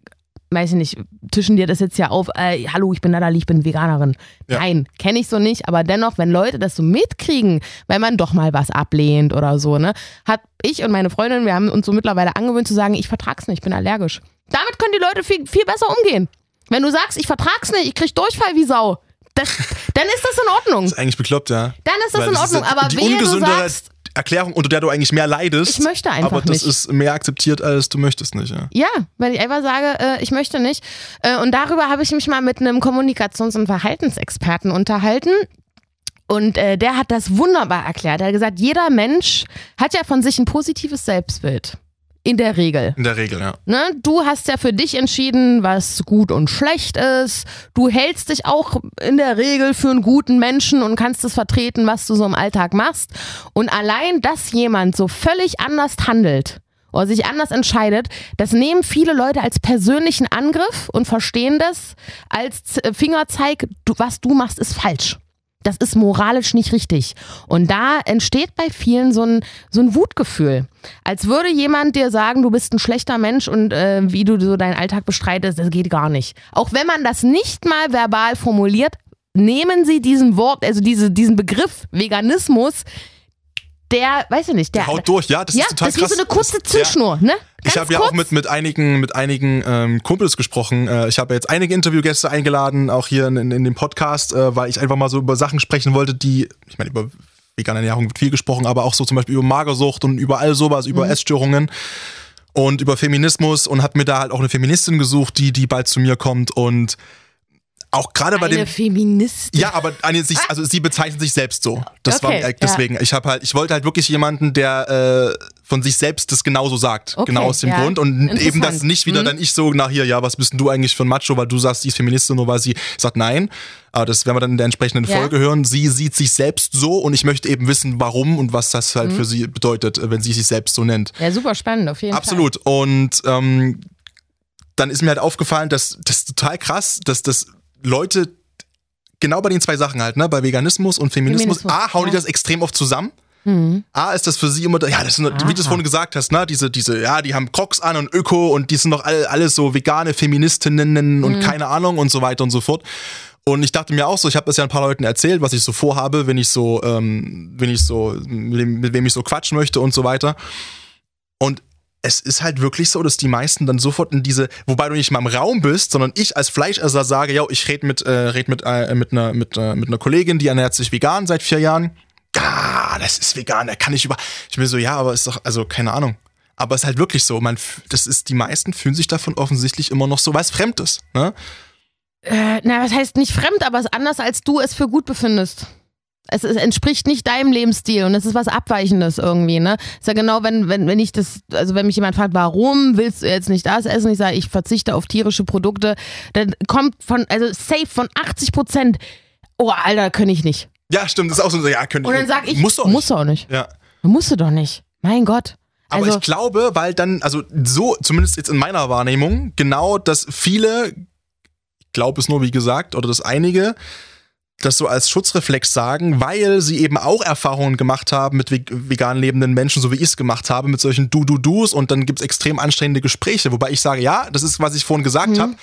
weiß ich nicht, tischen dir das jetzt ja auf, äh, hallo, ich bin Natalie, ich bin Veganerin. Ja. Nein, kenne ich so nicht, aber dennoch, wenn Leute das so mitkriegen, wenn man doch mal was ablehnt oder so, ne, hat ich und meine Freundin, wir haben uns so mittlerweile angewöhnt zu sagen, ich vertrag's nicht, ich bin allergisch. Damit können die Leute viel, viel besser umgehen. Wenn du sagst, ich vertrag's nicht, ich krieg Durchfall wie Sau, das, dann ist das in Ordnung. Ist eigentlich bekloppt, ja. Dann ist das Weil in das ist Ordnung, aber die wehe, du sagst, Erklärung, unter der du eigentlich mehr leidest. Ich möchte einfach Aber das nicht. ist mehr akzeptiert, als du möchtest nicht, ja. Ja, weil ich einfach sage, äh, ich möchte nicht. Äh, und darüber habe ich mich mal mit einem Kommunikations- und Verhaltensexperten unterhalten. Und äh, der hat das wunderbar erklärt. Er hat gesagt, jeder Mensch hat ja von sich ein positives Selbstbild. In der Regel. In der Regel, ja. Ne? Du hast ja für dich entschieden, was gut und schlecht ist. Du hältst dich auch in der Regel für einen guten Menschen und kannst es vertreten, was du so im Alltag machst. Und allein, dass jemand so völlig anders handelt oder sich anders entscheidet, das nehmen viele Leute als persönlichen Angriff und verstehen das als Fingerzeig, was du machst, ist falsch. Das ist moralisch nicht richtig. Und da entsteht bei vielen so ein, so ein Wutgefühl. Als würde jemand dir sagen, du bist ein schlechter Mensch und äh, wie du so deinen Alltag bestreitest, das geht gar nicht. Auch wenn man das nicht mal verbal formuliert, nehmen Sie diesen Wort, also diese, diesen Begriff Veganismus der, weiß ich nicht, der. Haut durch, ja, das ja, ist total das ist krass. wie so eine kurze Das- ja. Zündschnur, ne? Ich Ganz habe ja auch mit, mit einigen, mit einigen ähm, Kumpels gesprochen. Äh, ich habe jetzt einige Interviewgäste eingeladen, auch hier in, in, in dem Podcast, äh, weil ich einfach mal so über Sachen sprechen wollte, die, ich meine, über vegane Ernährung wird viel gesprochen, aber auch so zum Beispiel über Magersucht und über all sowas, über Mhm. Essstörungen und über Feminismus und habe mir da halt auch eine Feministin gesucht, die, die bald zu mir kommt und auch gerade bei Eine dem Feministin. ja, aber eine, sich, also sie bezeichnet sich selbst so. Das Okay, war äh, deswegen. Ich habe halt, ich wollte halt wirklich jemanden, der äh, von sich selbst das genauso sagt. Okay, genau aus dem ja. Grund. Und eben das nicht wieder Mhm. dann ich so nach hier, ja, was bist denn du eigentlich für ein Macho, weil du sagst, sie ist Feministin, nur weil sie sagt nein. Aber das werden wir dann in der entsprechenden Ja. Folge hören. Sie sieht sich selbst so und ich möchte eben wissen, warum und was das Mhm. halt für sie bedeutet, äh, wenn sie sich selbst so nennt. Ja, super spannend, auf jeden Absolut. Und ähm, dann ist mir halt aufgefallen, dass das total krass, dass das Leute genau bei den zwei Sachen halt, ne, bei Veganismus und Feminismus, Feminismus, A, hauen die ja. das extrem oft zusammen. Mhm. A, ist das für sie immer, ja, das sind, wie du es Aha. vorhin gesagt hast, ne, diese, diese, ja, die haben Crocs an und Öko und die sind doch alle, alles so vegane Feministinnen Mhm. und keine Ahnung und so weiter und so fort. Und ich dachte mir auch so, ich habe das ja ein paar Leuten erzählt, was ich so vorhabe, wenn ich so, ähm, wenn ich so, mit wem ich so quatschen möchte und so weiter. Es ist halt wirklich so, dass die meisten dann sofort in diese, wobei du nicht mal im Raum bist, sondern ich als Fleischesser sage, ja, ich rede mit, äh, red mit, äh, mit, einer, mit, äh, mit einer Kollegin, die ernährt sich vegan seit vier Jahren. Ah, das ist vegan, da kann ich über. Ich bin so, ja, aber ist doch, also keine Ahnung. Aber es ist halt wirklich so, man, das ist, die meisten fühlen sich davon offensichtlich immer noch so, weil es fremd ist. Ne? Äh, na, was heißt nicht fremd, aber es ist anders, als du es für gut befindest. Es, es entspricht nicht deinem Lebensstil und es ist was Abweichendes irgendwie, ne? Ist ja genau, wenn, wenn, wenn ich das, also wenn mich jemand fragt, warum willst du jetzt nicht das essen? Ich sage, ich verzichte auf tierische Produkte, dann kommt von, also safe von 80 Prozent, oh, Alter, kann ich nicht. Ja, stimmt, das ist auch so, ja, könnte Und dann sag ich, muss doch nicht. musst du auch nicht. Ja. Musst du doch nicht. Mein Gott. Aber Also, ich glaube, weil dann, also so, zumindest jetzt in meiner Wahrnehmung, genau, dass viele, ich glaube es nur, wie gesagt, oder dass einige das so als Schutzreflex sagen, weil sie eben auch Erfahrungen gemacht haben mit ve- vegan lebenden Menschen, so wie ich es gemacht habe, mit solchen Du-Du-Dus und dann gibt's extrem anstrengende Gespräche. Wobei ich sage, ja, das ist, was ich vorhin gesagt habe,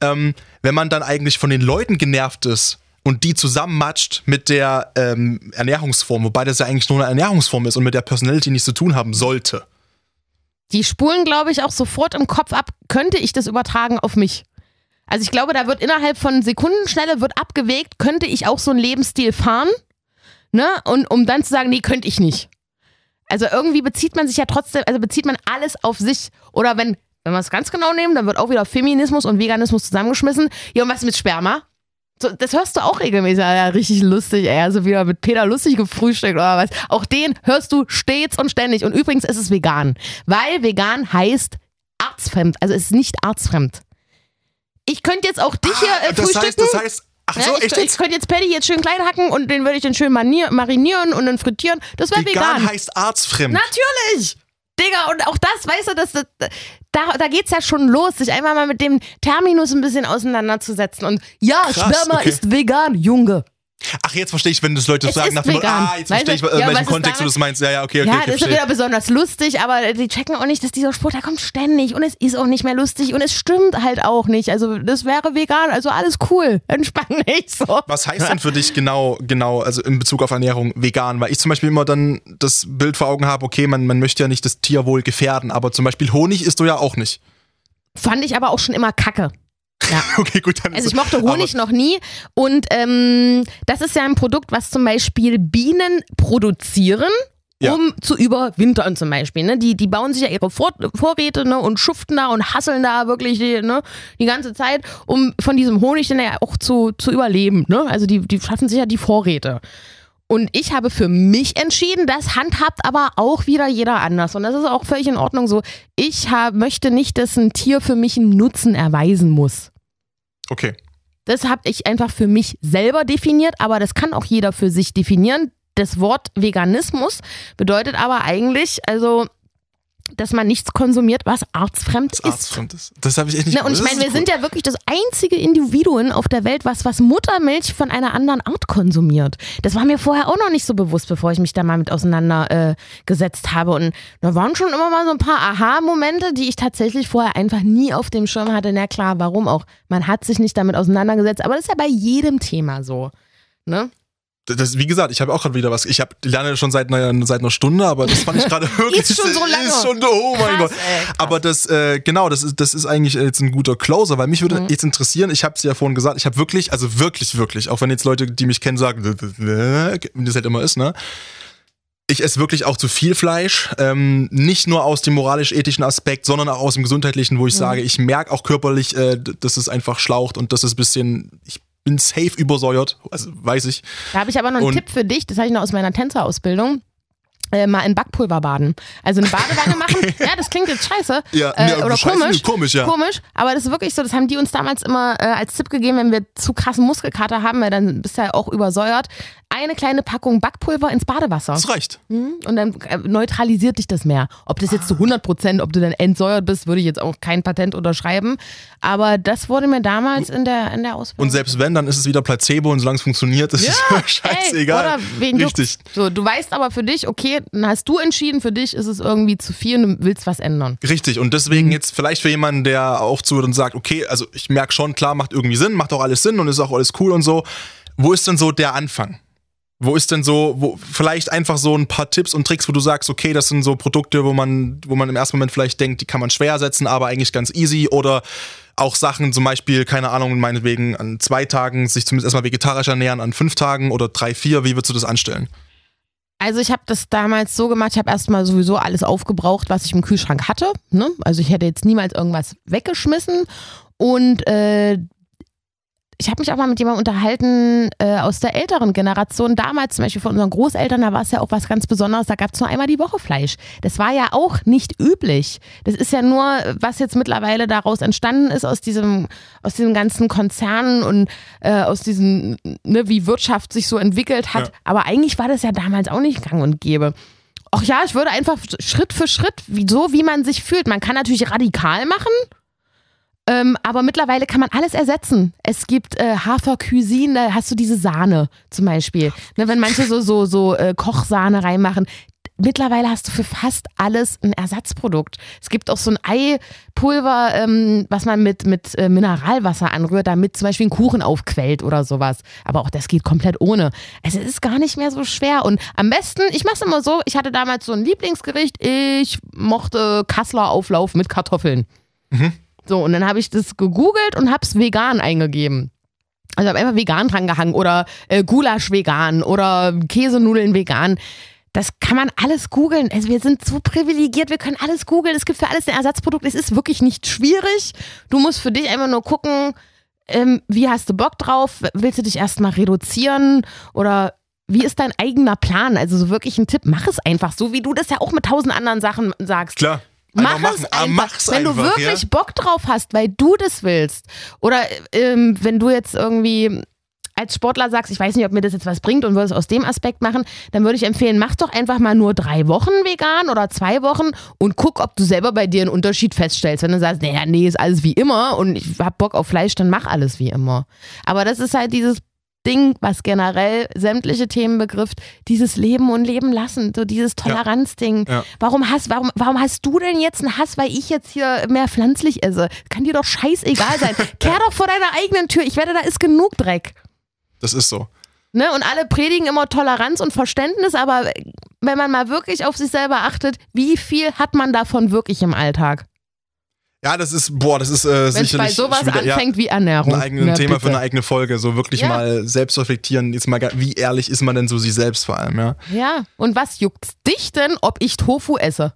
ähm, wenn man dann eigentlich von den Leuten genervt ist und die zusammenmatscht mit der ähm, Ernährungsform, wobei das ja eigentlich nur eine Ernährungsform ist und mit der Personality nichts zu tun haben sollte. die spulen, glaube ich, auch sofort im Kopf ab, könnte ich das übertragen auf mich? Also ich glaube, da wird innerhalb von Sekundenschnelle wird abgewägt, könnte ich auch so einen Lebensstil fahren, ne? Und um dann zu sagen, nee, könnte ich nicht. Also irgendwie bezieht man sich ja trotzdem, also bezieht man alles auf sich. Oder wenn, wenn wir es ganz genau nehmen, dann wird auch wieder Feminismus und Veganismus zusammengeschmissen. Ja, und was mit Sperma? So, das hörst du auch regelmäßig. Ja, richtig lustig, ey. Also wieder mit Peter lustig gefrühstückt oder was. Auch den hörst du stets und ständig. Und übrigens ist es vegan. Weil vegan heißt artsfremd. Also es ist nicht artsfremd. Ich könnte jetzt auch dich hier äh, Ah, das frühstücken. heißt, das heißt, ach so, ja, ich, echt ich könnte jetzt Patty jetzt schön klein hacken und den würde ich dann schön marinieren und dann frittieren. Das wäre Vegan, vegan. heißt arztfremd. Natürlich! Digga, und auch das, weißt du, das, das, da, da geht's ja schon los, sich einmal mal mit dem Terminus ein bisschen auseinanderzusetzen. Und ja, Krass, Sperma okay. ist vegan, Junge. Ach, jetzt verstehe ich, wenn das Leute Es sagen ist nach dem Motto, ah, jetzt verstehe ich, in Ja, welchem ist Kontext du das meinst. Ja, ja, okay, okay, ja, okay, das ist verstehe. wieder besonders lustig, aber die checken auch nicht, dass dieser Spruch, der kommt ständig und es ist auch nicht mehr lustig und es stimmt halt auch nicht. Also das wäre vegan, also alles cool. (laughs) Entspann dich so. Was heißt denn für dich genau, genau, also in Bezug auf Ernährung vegan? Weil ich zum Beispiel immer dann das Bild vor Augen habe, okay, man, man möchte ja nicht das Tierwohl gefährden, aber zum Beispiel Honig isst du ja auch nicht. Fand ich aber auch schon immer kacke. Ja. (laughs) Okay, gut, dann Also ich mochte Honig noch nie und ähm, das ist ja ein Produkt, was zum Beispiel Bienen produzieren. Ja. Um zu überwintern zum Beispiel. Ne? Die, die bauen sich ja ihre Vor Vorräte ne? und schuften da und hasseln da wirklich die, ne? die ganze Zeit, um von diesem Honig dann ja auch zu, zu überleben. Ne? Also die, die schaffen sich ja die Vorräte. Und ich habe für mich entschieden, das handhabt aber auch wieder jeder anders. Und das ist auch völlig in Ordnung so. Ich hab, möchte nicht, dass ein Tier für mich einen Nutzen erweisen muss. Okay. Das habe ich einfach für mich selber definiert, aber das kann auch jeder für sich definieren. Das Wort Veganismus bedeutet aber eigentlich, also, dass man nichts konsumiert, was arztfremd Das ist. Arztfremd ist. Das habe ich echt nicht Ne, und ich meine, wir ist sind ja wirklich das einzige Individuum auf der Welt, was, was Muttermilch von einer anderen Art konsumiert. Das war mir vorher auch noch nicht so bewusst, bevor ich mich da mal mit auseinandergesetzt äh, habe. Und da waren schon immer mal so ein paar Aha-Momente, die ich tatsächlich vorher einfach nie auf dem Schirm hatte. Na klar, warum auch? Man hat sich nicht damit auseinandergesetzt, aber das ist ja bei jedem Thema so. Ne? Das, wie gesagt, ich habe auch gerade wieder was. Ich hab, lerne schon seit einer, seit einer Stunde, aber das fand ich (laughs) gerade wirklich. ist schon so lange. Ist schon, oh mein Krass, Gott. ey, aber das, äh, genau, das ist, das ist eigentlich jetzt ein guter Closer, weil mich würde jetzt interessieren, ich habe es ja vorhin gesagt, ich habe wirklich, also wirklich, wirklich, auch wenn jetzt Leute, die mich kennen, sagen, wie das halt immer ist, ne? Ich esse wirklich auch zu viel Fleisch, ähm, nicht nur aus dem moralisch-ethischen Aspekt, sondern auch aus dem gesundheitlichen, wo ich sage, ich merke auch körperlich, äh, dass es einfach schlaucht und das ist ein bisschen, ich bin safe übersäuert, also weiß ich. Da habe ich aber noch einen Und- Tipp für dich, das habe ich noch aus meiner Tänzerausbildung. Äh, mal in Backpulver baden. Also eine Badewanne (laughs) machen. Ja, das klingt jetzt scheiße. Ja, äh, nee, oder komisch. komisch, ja. Komisch, aber das ist wirklich so, das haben die uns damals immer äh, als Tipp gegeben, wenn wir zu krassen Muskelkater haben, weil dann bist du ja auch übersäuert. Eine kleine Packung Backpulver ins Badewasser. Das reicht. Mhm. Und dann äh, neutralisiert dich das mehr. Ob das jetzt zu 100 Prozent, ob du dann entsäuert bist, würde ich jetzt auch kein Patent unterschreiben. Aber das wurde mir damals in der, in der Ausbildung. Und selbst wenn, dann ist es wieder Placebo und solange es funktioniert, ist es (laughs) scheißegal. Ey, oder wen Richtig. So, du weißt aber für dich, okay, dann hast du entschieden, für dich ist es irgendwie zu viel und du willst was ändern. Richtig. Und Mhm. deswegen jetzt vielleicht für jemanden, der auch zuhört und sagt, okay, also ich merke schon, klar, macht irgendwie Sinn, macht auch alles Sinn und ist auch alles cool und so. Wo ist denn so der Anfang? Wo ist denn so, wo vielleicht einfach so ein paar Tipps und Tricks, wo du sagst, okay, das sind so Produkte, wo man, wo man im ersten Moment vielleicht denkt, die kann man schwer setzen, aber eigentlich ganz easy oder auch Sachen, zum Beispiel, keine Ahnung, meinetwegen an zwei Tagen sich zumindest erstmal vegetarisch ernähren, an fünf Tagen oder drei, vier, wie würdest du das anstellen? Also ich habe das damals so gemacht, ich habe erstmal sowieso alles aufgebraucht, was ich im Kühlschrank hatte. Ne? Also ich hätte jetzt niemals irgendwas weggeschmissen. Und äh, ich habe mich auch mal mit jemandem unterhalten äh, aus der älteren Generation. Damals zum Beispiel von unseren Großeltern, da war es ja auch was ganz Besonderes. Da gab es nur einmal die Woche Fleisch. Das war ja auch nicht üblich. Das ist ja nur, was jetzt mittlerweile daraus entstanden ist, aus diesem, aus diesen ganzen Konzernen und äh, aus diesen, ne, wie Wirtschaft sich so entwickelt hat. Ja. Aber eigentlich war das ja damals auch nicht gang und gäbe. Ach ja, ich würde einfach Schritt für Schritt, wie, so wie man sich fühlt. Man kann natürlich radikal machen, ähm, aber mittlerweile kann man alles ersetzen. Es gibt äh, Hafercuisine, da hast du diese Sahne zum Beispiel. Ne, wenn manche so, so, so äh, Kochsahne reinmachen. Mittlerweile hast du für fast alles ein Ersatzprodukt. Es gibt auch so ein Eipulver, ähm, was man mit, mit äh, Mineralwasser anrührt, damit zum Beispiel ein Kuchen aufquellt oder sowas. Aber auch das geht komplett ohne. Also es ist gar nicht mehr so schwer. Und am besten, ich mache es immer so, ich hatte damals so ein Lieblingsgericht, ich mochte Kassler Auflauf mit Kartoffeln. So, und dann habe ich das gegoogelt und habe es vegan eingegeben. Also habe einfach vegan dran gehangen oder äh, Gulasch vegan oder Käsenudeln vegan. Das kann man alles googeln. Also wir sind so privilegiert, wir können alles googeln. Es gibt für alles ein Ersatzprodukt. Es ist wirklich nicht schwierig. Du musst für dich einfach nur gucken, ähm, wie hast du Bock drauf? Willst du dich erstmal reduzieren oder wie ist dein eigener Plan? Also so wirklich ein Tipp, mach es einfach, so wie du das ja auch mit tausend anderen Sachen sagst. Klar. Mach es. Ah, einfach. mach's wenn du wirklich ja? Bock drauf hast, weil du das willst. Oder ähm, wenn du jetzt irgendwie als Sportler sagst, ich weiß nicht, ob mir das jetzt was bringt und würdest aus dem Aspekt machen, dann würde ich empfehlen, mach doch einfach mal nur drei Wochen vegan oder zwei Wochen und guck, ob du selber bei dir einen Unterschied feststellst. Wenn du sagst, naja, nee, ist alles wie immer und ich hab Bock auf Fleisch, dann mach alles wie immer. Aber das ist halt dieses Ding, was generell sämtliche Themen begrifft, dieses Leben und Leben lassen, so dieses Toleranzding. Ja. Warum hast, warum, warum hast du denn jetzt einen Hass, weil ich jetzt hier mehr pflanzlich esse? Kann dir doch scheißegal sein. (laughs) Kehr doch vor deiner eigenen Tür. Ich wette, da ist genug Dreck. Das ist so. Ne? Und alle predigen immer Toleranz und Verständnis, aber wenn man mal wirklich auf sich selber achtet, wie viel hat man davon wirklich im Alltag? Ja, das ist, boah, das ist äh, Wenn sicherlich bei sowas wieder, ja, anfängt wie Ernährung. ein eigenes Na, Thema bitte. für eine eigene Folge. So wirklich Ja. mal selbst reflektieren. Jetzt mal, wie ehrlich ist man denn so sich selbst vor allem, ja? Ja, und was juckt's dich denn, ob ich Tofu esse?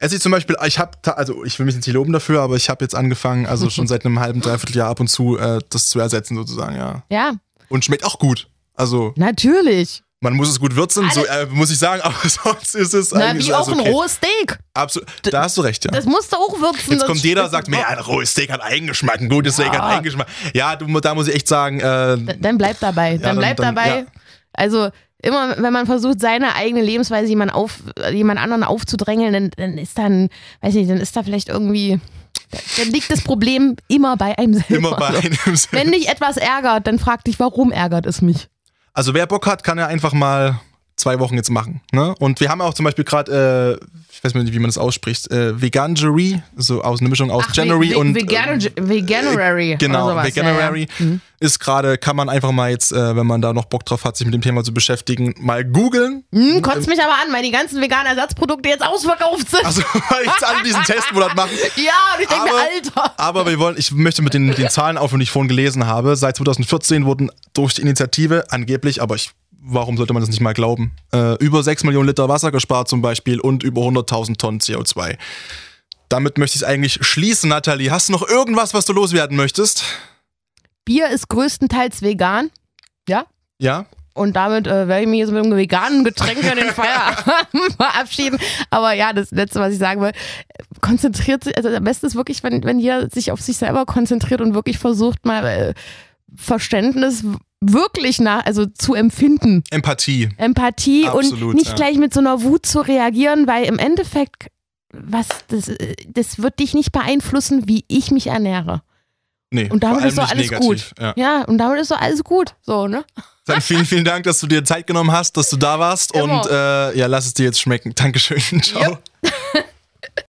Esse ich zum Beispiel, ich habe, also ich will mich jetzt nicht loben dafür, aber ich habe jetzt angefangen, also schon seit einem halben, dreiviertel Jahr ab und zu äh, das zu ersetzen sozusagen, ja. Ja, Und schmeckt auch gut. Also natürlich. Man muss es gut würzen, so äh, muss ich sagen, (laughs) aber sonst ist es Na, eigentlich wie auch alles ein okay. rohes Steak. Absolut, da hast du recht, ja. Das musst du auch würzen. Jetzt kommt jeder und sagt, mir, auch. ein rohes Steak hat Eigengeschmack, ein gutes Steak Ja. hat Eigengeschmack. Ja, du, da muss ich echt sagen, äh, Dann bleib dabei. Dann dann- bleib dann- dabei. ja. Also immer, wenn man versucht, seine eigene Lebensweise jemand, auf, jemand anderen aufzudrängeln, dann, dann ist dann, weiß nicht, dann ist da vielleicht irgendwie, dann liegt das Problem immer bei einem selber. immer bei So. einem Wenn dich etwas ärgert, dann frag dich, warum ärgert es mich? Also wer Bock hat, kann ja einfach mal zwei Wochen jetzt machen. Ne? Und wir haben auch zum Beispiel gerade, äh, ich weiß nicht, wie man das ausspricht, äh, Veganuary, so aus eine Mischung aus Ach, January und Vegan Veganuary. äh, genau, oder sowas. Veganuary Ja, ja. Mhm. ist gerade, kann man einfach mal jetzt, äh, wenn man da noch Bock drauf hat, sich mit dem Thema zu beschäftigen, mal googeln. Hm, kotzt mich aber an, weil die ganzen veganen Ersatzprodukte jetzt ausverkauft sind. Also (laughs) weil ich alle diesen Testmonat machen. (laughs) ja, und ich denke mir, Alter. Aber wir wollen, ich möchte mit den, den Zahlen aufhören, die ich vorhin gelesen habe. Seit 2014 wurden durch die Initiative angeblich, aber ich, warum sollte man das nicht mal glauben, äh, über 6 Millionen Liter Wasser gespart zum Beispiel und über 100.000 Tonnen CO2. Damit möchte ich es eigentlich schließen, Nathalie. Hast du noch irgendwas, was du loswerden möchtest? Bier ist größtenteils vegan. Ja. Ja? Und damit äh, werde ich mich jetzt mit einem veganen Getränk in den Feierabend (laughs) verabschieden. Aber ja, das Letzte, was ich sagen will, konzentriert sich, also am besten ist wirklich, wenn, wenn jeder sich auf sich selber konzentriert und wirklich versucht, mal äh, Verständnis wirklich nach, also zu empfinden. Empathie. Empathie Absolut, und nicht ja. gleich mit so einer Wut zu reagieren, weil im Endeffekt, was, das, das wird dich nicht beeinflussen, wie ich mich ernähre. Nee, Und damit ist doch nicht alles negativ. gut. Ja. Ja, und damit ist doch alles gut. So, ne? Dann vielen, vielen Dank, dass du dir Zeit genommen hast, dass du da warst. Immer. Und äh, ja, lass es dir jetzt schmecken. Dankeschön. (laughs) Ciao. Yep.